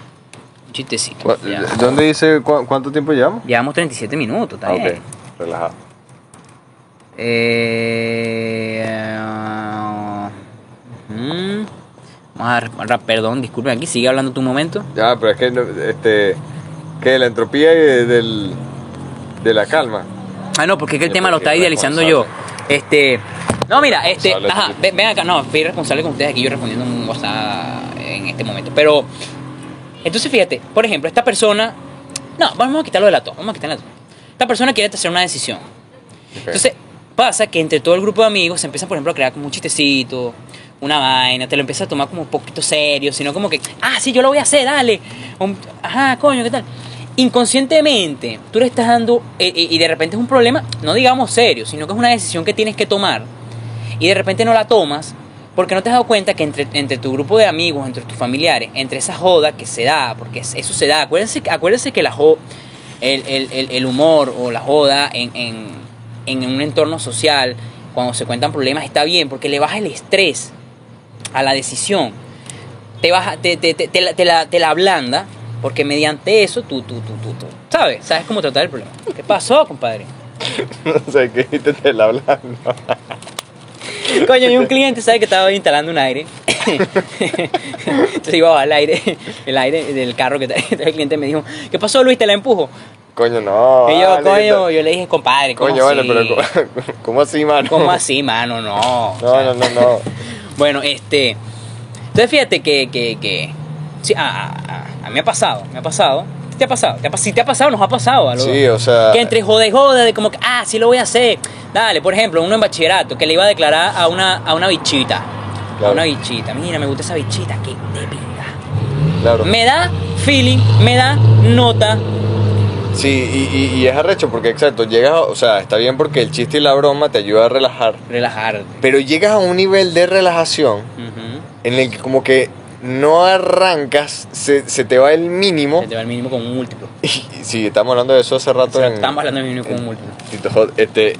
Speaker 2: Un chistecito.
Speaker 1: ¿Cu-
Speaker 2: Ya.
Speaker 1: ¿Dónde dice cu- cuánto tiempo llevamos?
Speaker 2: Llevamos 37 minutos, está
Speaker 1: Ah,
Speaker 2: bien.
Speaker 1: ok. Relajado.
Speaker 2: Eh, ujú. Vamos a, perdón, disculpen aquí, sigue hablando tu momento.
Speaker 1: Ya, pero es que, no- este, que la entropía y de, del, de la calma.
Speaker 2: Ah, no, porque es que el tema lo está idealizando yo. Este, no, mira, este, ajá, ven, ven acá, no, fui responsable con ustedes aquí, yo respondiendo un WhatsApp en este momento. Pero, entonces fíjate, por ejemplo, esta persona, no, vamos a quitarlo de la tos, vamos a quitarlo de la. Esta persona quiere hacer una decisión. Entonces, pasa que entre todo el grupo de amigos se empieza, por ejemplo, a crear como un chistecito, una vaina, te lo empiezas a tomar como un poquito serio, sino como que, ah, sí, yo lo voy a hacer, dale. Ajá, coño, ¿qué tal? Inconscientemente, tú le estás dando, eh, eh, y de repente es un problema, no digamos serio, sino que es una decisión que tienes que tomar, y de repente no la tomas, porque no te has dado cuenta que entre, entre tu grupo de amigos, entre tus familiares, entre esa joda que se da, porque es- eso se da, acuérdense, acuérdense que la jo- el, el- el- el humor o la joda en, en, en un entorno social, cuando se cuentan problemas, está bien, porque le baja el estrés a la decisión. Te, baja, te, te, te, te la, te la- te la ablanda, porque mediante eso tú, tú, tú, tú, tú, ¿sabes? ¿Sabes cómo tratar el problema? ¿Qué pasó, compadre? (laughs)
Speaker 1: no sé qué te te la hablando. (laughs)
Speaker 2: Coño, y un cliente sabe que estaba instalando un aire. (laughs) Entonces iba al aire, el aire del carro que el cliente me dijo, ¿qué pasó Luis? ¿Te la empujo?
Speaker 1: Coño, no.
Speaker 2: y yo,
Speaker 1: vale,
Speaker 2: coño,
Speaker 1: ¿qué
Speaker 2: yo le dije, compadre? ¿cómo
Speaker 1: Coño, vale,
Speaker 2: así?
Speaker 1: pero ¿cómo, (laughs) ¿cómo así, mano?
Speaker 2: ¿Cómo así, mano? No. (laughs) o
Speaker 1: No,
Speaker 2: sea,
Speaker 1: no, no, no. (laughs)
Speaker 2: Bueno, este. Entonces fíjate que. que, que sí, a, a- a- a mí me ha pasado, me ha pasado. ¿Qué ¿Te ha pasado? ¿Te ha, si te ha pasado, nos ha pasado. a
Speaker 1: Sí, o sea.
Speaker 2: Que entre joda y joda, de como que, ah, sí lo voy a hacer. Dale, por ejemplo, uno en bachillerato que le iba a declarar a una, a una bichita. A una bichita. Mira, me gusta esa bichita, qué de pinga.
Speaker 1: Claro.
Speaker 2: Me da feeling, me da nota.
Speaker 1: Sí, y, y, y es arrecho porque, exacto, llegas, a- o sea, está bien porque el chiste y la broma te ayuda a relajar,
Speaker 2: Relajarte.
Speaker 1: pero llegas a un nivel de relajación en el que como que no arrancas, se, se te va el mínimo.
Speaker 2: Se te va el mínimo con un múltiplo. (laughs)
Speaker 1: Y, sí, estamos hablando de eso hace rato
Speaker 2: O sea,
Speaker 1: en...
Speaker 2: estamos hablando del mínimo con un múltiplo.
Speaker 1: este,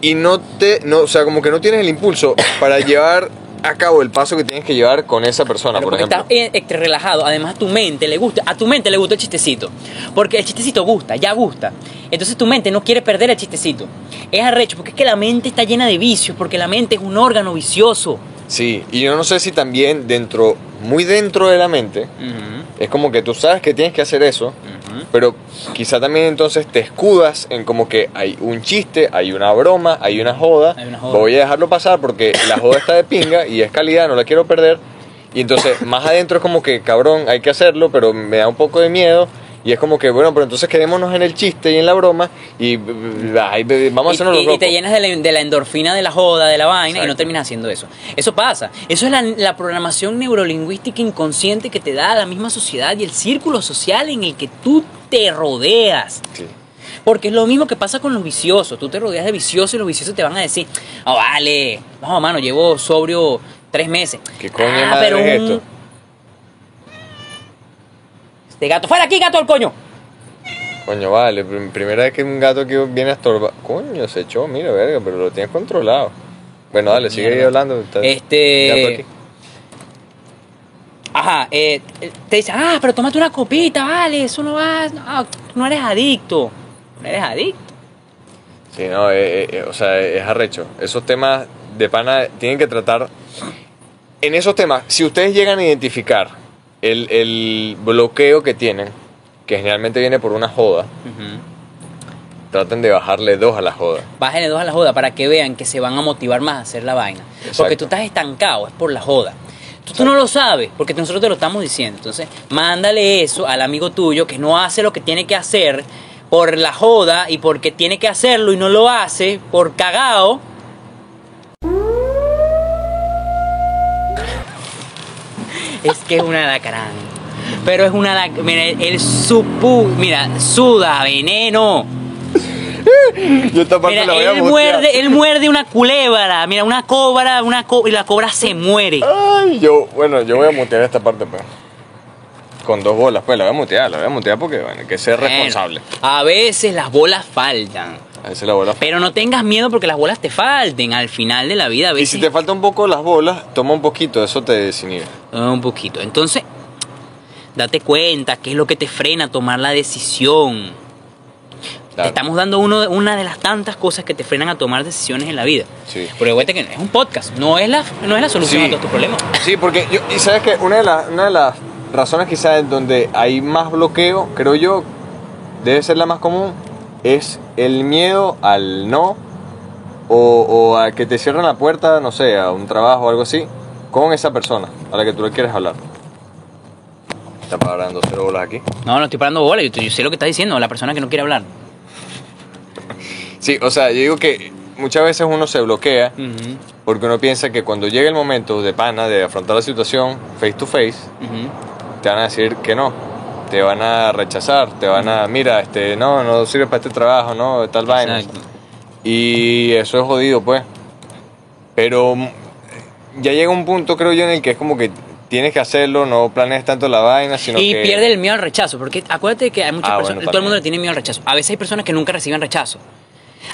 Speaker 1: y no te, no, o sea, como que no tienes el impulso para llevar a cabo el paso que tienes que llevar con esa persona,
Speaker 2: Pero
Speaker 1: por ejemplo.
Speaker 2: estás eh, este, relajado, además a tu mente le gusta, a tu mente le gusta el chistecito, porque el chistecito gusta, ya gusta. Entonces tu mente no quiere perder el chistecito. Es arrecho, porque es que la mente está llena de vicios, porque la mente es un órgano vicioso.
Speaker 1: Sí, y yo no sé si también dentro, muy dentro de la mente, es como que tú sabes que tienes que hacer eso, pero quizá también entonces te escudas en como que hay un chiste, hay una broma, hay una joda,
Speaker 2: Hay una joda.
Speaker 1: voy a dejarlo pasar porque la joda está de pinga y es calidad, no la quiero perder. Y entonces más adentro es como que, cabrón, hay que hacerlo, pero me da un poco de miedo. Y es como que, bueno, pero entonces quedémonos en el chiste y en la broma y ay, vamos a hacernos
Speaker 2: y-
Speaker 1: los
Speaker 2: y te llenas de la, de la endorfina de la joda, de la vaina, y no terminas haciendo eso. Eso pasa. Eso es la, la programación neurolingüística inconsciente que te da la misma sociedad y el círculo social en el que tú te rodeas.
Speaker 1: Sí.
Speaker 2: Porque es lo mismo que pasa con los viciosos. Tú te rodeas de viciosos y los viciosos te van a decir, oh, vale, no, mano, llevo sobrio tres meses.
Speaker 1: ¿Qué coño
Speaker 2: Ah,
Speaker 1: madre
Speaker 2: pero
Speaker 1: es
Speaker 2: un-
Speaker 1: esto?
Speaker 2: Este gato, fuera aquí, gato al coño.
Speaker 1: Coño, vale, prim- primera vez que un gato que viene a estorbar. Coño, se echó, mira, verga, pero lo tienes controlado. Bueno, dale, sigue ahí hablando.
Speaker 2: Este-. Ajá, eh, te dicen, ah, pero tómate una copita, vale, eso no va, no, tú no eres adicto. No eres adicto.
Speaker 1: Sí, no, eh, eh, o sea, es arrecho. Esos temas de pana tienen que tratar. En esos temas, si ustedes llegan a identificar el, el bloqueo que tienen, que generalmente viene por una joda, traten de bajarle dos a la joda.
Speaker 2: Bájenle dos a la joda para que vean que se van a motivar más a hacer la vaina. Porque tú estás estancado, es por la joda. Tú, tú no lo sabes, porque nosotros te lo estamos diciendo. Entonces, mándale eso al amigo tuyo que no hace lo que tiene que hacer por la joda y porque tiene que hacerlo y no lo hace por cagao. Es que es una lacrán. Pero es una lac- Mira, el supu. Mira, suda veneno. (laughs)
Speaker 1: Yo esta parte
Speaker 2: Mira,
Speaker 1: la voy a
Speaker 2: él
Speaker 1: mutear.
Speaker 2: muerde, él muerde una culebra. Mira, una cobra, una co- y la cobra se muere.
Speaker 1: Ay, yo, bueno, yo voy a mutear esta parte, pues. Con dos bolas, pues la voy a mutear, la voy a mutear porque, bueno, hay que ser
Speaker 2: Bueno,
Speaker 1: responsable.
Speaker 2: a veces las bolas faltan.
Speaker 1: A veces la bola
Speaker 2: Pero no tengas miedo porque las bolas te falten. Al final de la vida, a
Speaker 1: Y
Speaker 2: veces.
Speaker 1: si te falta un poco las bolas, toma un poquito, eso te desinhibe.
Speaker 2: Ah, Un poquito. Entonces, date cuenta qué es lo que te frena a tomar la decisión. Te estamos dando uno, una de las tantas cosas que te frenan a tomar decisiones en la vida.
Speaker 1: Sí.
Speaker 2: Acuérdate que es un podcast, no es la, no es la solución
Speaker 1: Sí.
Speaker 2: a todos tus problemas.
Speaker 1: Sí, porque yo, y sabes que una de, las una de las razones quizás donde hay más bloqueo, creo yo, debe ser la más común, es el miedo al no o, o a que te cierren la puerta, no sé, a un trabajo o algo así, con esa persona a la que tú le quieres hablar. Está parando cero bolas aquí.
Speaker 2: No, no estoy parando bola, yo, yo sé lo que estás diciendo, la persona que no quiere hablar.
Speaker 1: Sí, o sea, yo digo que muchas veces uno se bloquea
Speaker 2: Ujú,
Speaker 1: porque uno piensa que cuando llegue el momento de pana, de afrontar la situación face to face,
Speaker 2: ujú.
Speaker 1: te van a decir que no, te van a rechazar, te van a, mira, este, no, no sirve para este trabajo, no, tal vaina.
Speaker 2: Exacto.
Speaker 1: Y eso es jodido, pues. Pero mm, ya llega un punto, creo yo, en el que es como que tienes que hacerlo, no planees tanto la vaina, sino
Speaker 2: Y
Speaker 1: que...
Speaker 2: pierde el miedo al rechazo, porque acuérdate que hay muchas
Speaker 1: Ah,
Speaker 2: personas,
Speaker 1: bueno,
Speaker 2: todo el mundo le tiene miedo al rechazo. A veces hay personas que nunca reciben rechazo.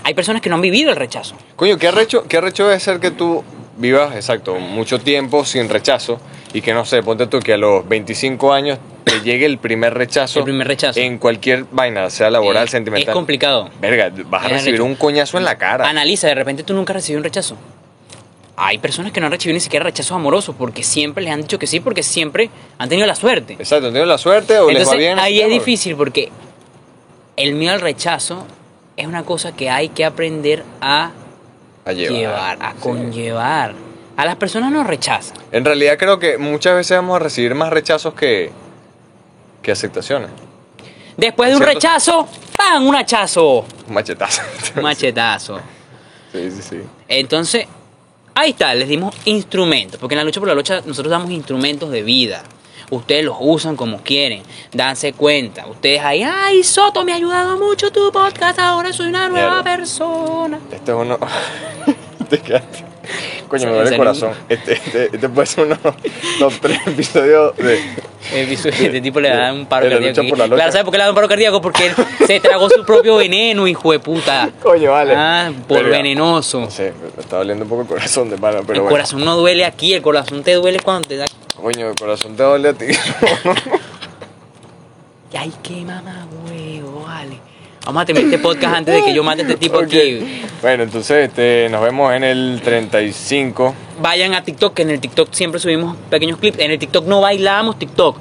Speaker 2: Hay personas que no han vivido el rechazo.
Speaker 1: Coño, ¿qué arrecho, qué arrecho debe ser que tú vivas, exacto, mucho tiempo sin rechazo y que, no sé, ponte tú que a los 25 años te llegue el primer rechazo.
Speaker 2: El primer rechazo.
Speaker 1: En cualquier vaina, sea laboral, sentimental.
Speaker 2: Es complicado.
Speaker 1: Verga, vas a recibir un coñazo en la cara.
Speaker 2: Analiza, de repente tú nunca has recibido un rechazo. Hay personas que no han recibido ni siquiera rechazos amorosos porque siempre les han dicho que sí, porque siempre han tenido la suerte.
Speaker 1: Exacto, ¿tienes la suerte o les va
Speaker 2: Entonces
Speaker 1: bien?
Speaker 2: ahí es difícil porque el miedo al rechazo es una cosa que hay que aprender a
Speaker 1: A llevar.
Speaker 2: llevar, a
Speaker 1: sí.
Speaker 2: conllevar. A las personas no rechazan.
Speaker 1: En realidad creo que muchas veces vamos a recibir más rechazos que, que aceptaciones.
Speaker 2: Después de un
Speaker 1: ¿Cierto?
Speaker 2: rechazo, ¡pam! Un hachazo.
Speaker 1: Un machetazo. (laughs)
Speaker 2: Un machetazo.
Speaker 1: Sí, sí, sí.
Speaker 2: Entonces, ahí está, les dimos instrumentos, porque en la lucha por la lucha nosotros damos instrumentos de vida. Ustedes los usan como quieren, danse cuenta. Ustedes ahí, ay, Soto, me ha ayudado mucho tu podcast, ahora soy una nueva
Speaker 1: Mierda.
Speaker 2: persona.
Speaker 1: Este es uno... (laughs) Te quedaste. Coño, me duele el corazón. Este, este, este puede ser uno los tres episodios de.
Speaker 2: Este tipo le da un paro cardíaco. Claro, ¿sabes por qué le da un paro cardíaco? Porque él se tragó su propio veneno, hijo de puta.
Speaker 1: Coño, vale.
Speaker 2: Ah, por venenoso.
Speaker 1: No sé, me está doliendo un poco el corazón de pana, pero
Speaker 2: el
Speaker 1: bueno.
Speaker 2: corazón no duele aquí, el corazón te duele cuando te da.
Speaker 1: Coño, el corazón te duele a ti. (laughs)
Speaker 2: Ay, qué mamá, huevo, vale. Vamos a terminar este podcast antes de que yo mate a este tipo
Speaker 1: Ok.
Speaker 2: aquí.
Speaker 1: Bueno, entonces este, nos vemos en el 35.
Speaker 2: Vayan a TikTok, que en el TikTok siempre subimos pequeños clips. En el TikTok no bailamos TikTok.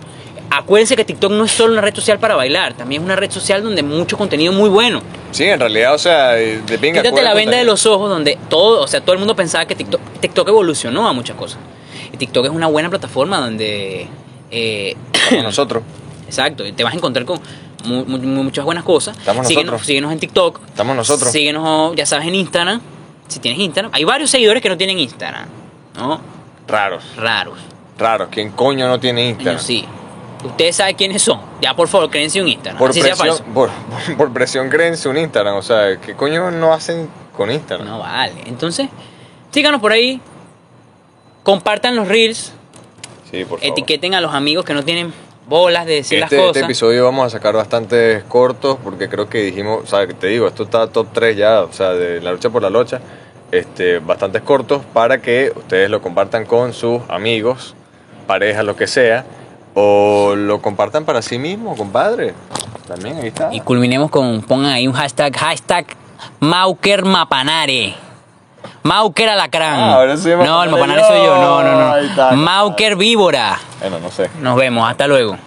Speaker 2: Acuérdense que TikTok no es solo una red social para bailar, también es una red social donde mucho contenido muy bueno.
Speaker 1: Sí, en realidad, o sea, de pinga.
Speaker 2: Quítate la venda de los ojos donde todo, o sea, todo el mundo pensaba que TikTok, TikTok evolucionó a muchas cosas. Y TikTok es una buena plataforma donde, eh,
Speaker 1: nosotros. (coughs)
Speaker 2: exacto, te vas a encontrar con mu- mu- mu- muchas buenas cosas.
Speaker 1: Estamos
Speaker 2: síguenos,
Speaker 1: nosotros.
Speaker 2: síguenos en TikTok.
Speaker 1: Estamos nosotros.
Speaker 2: Síguenos, ya sabes, en Instagram. Si tienes Instagram. Hay varios seguidores que no tienen Instagram, ¿no?
Speaker 1: Raros,
Speaker 2: Raros.
Speaker 1: raros. ¿Quién coño no tiene Instagram?
Speaker 2: Sí. Ustedes saben quiénes son. Ya, por favor, créense un Instagram.
Speaker 1: Por
Speaker 2: así sea
Speaker 1: presión, por, (laughs) por presión créense un Instagram. O sea, ¿qué coño no hacen con Instagram?
Speaker 2: No vale. Entonces, síganos por ahí. Compartan los reels.
Speaker 1: Sí, por favor.
Speaker 2: Etiqueten a los amigos que no tienen bolas de decir
Speaker 1: Este,
Speaker 2: las
Speaker 1: este
Speaker 2: cosas.
Speaker 1: episodio vamos a sacar bastantes cortos porque creo que dijimos, o sea, te digo, esto está top 3 ya, o sea, de la lucha por la locha, este, bastantes cortos para que ustedes lo compartan con sus amigos, parejas, lo que sea, o lo compartan para sí mismos, compadre. También ahí está.
Speaker 2: Y culminemos con, pongan ahí un hashtag, hashtag Mauker Mapanare. Mauker Alacrán.
Speaker 1: Ah, ahora soy
Speaker 2: no, el
Speaker 1: Mapanare
Speaker 2: soy yo. No, no, no. Mauker Víbora.
Speaker 1: Bueno, no sé.
Speaker 2: Nos vemos, hasta luego.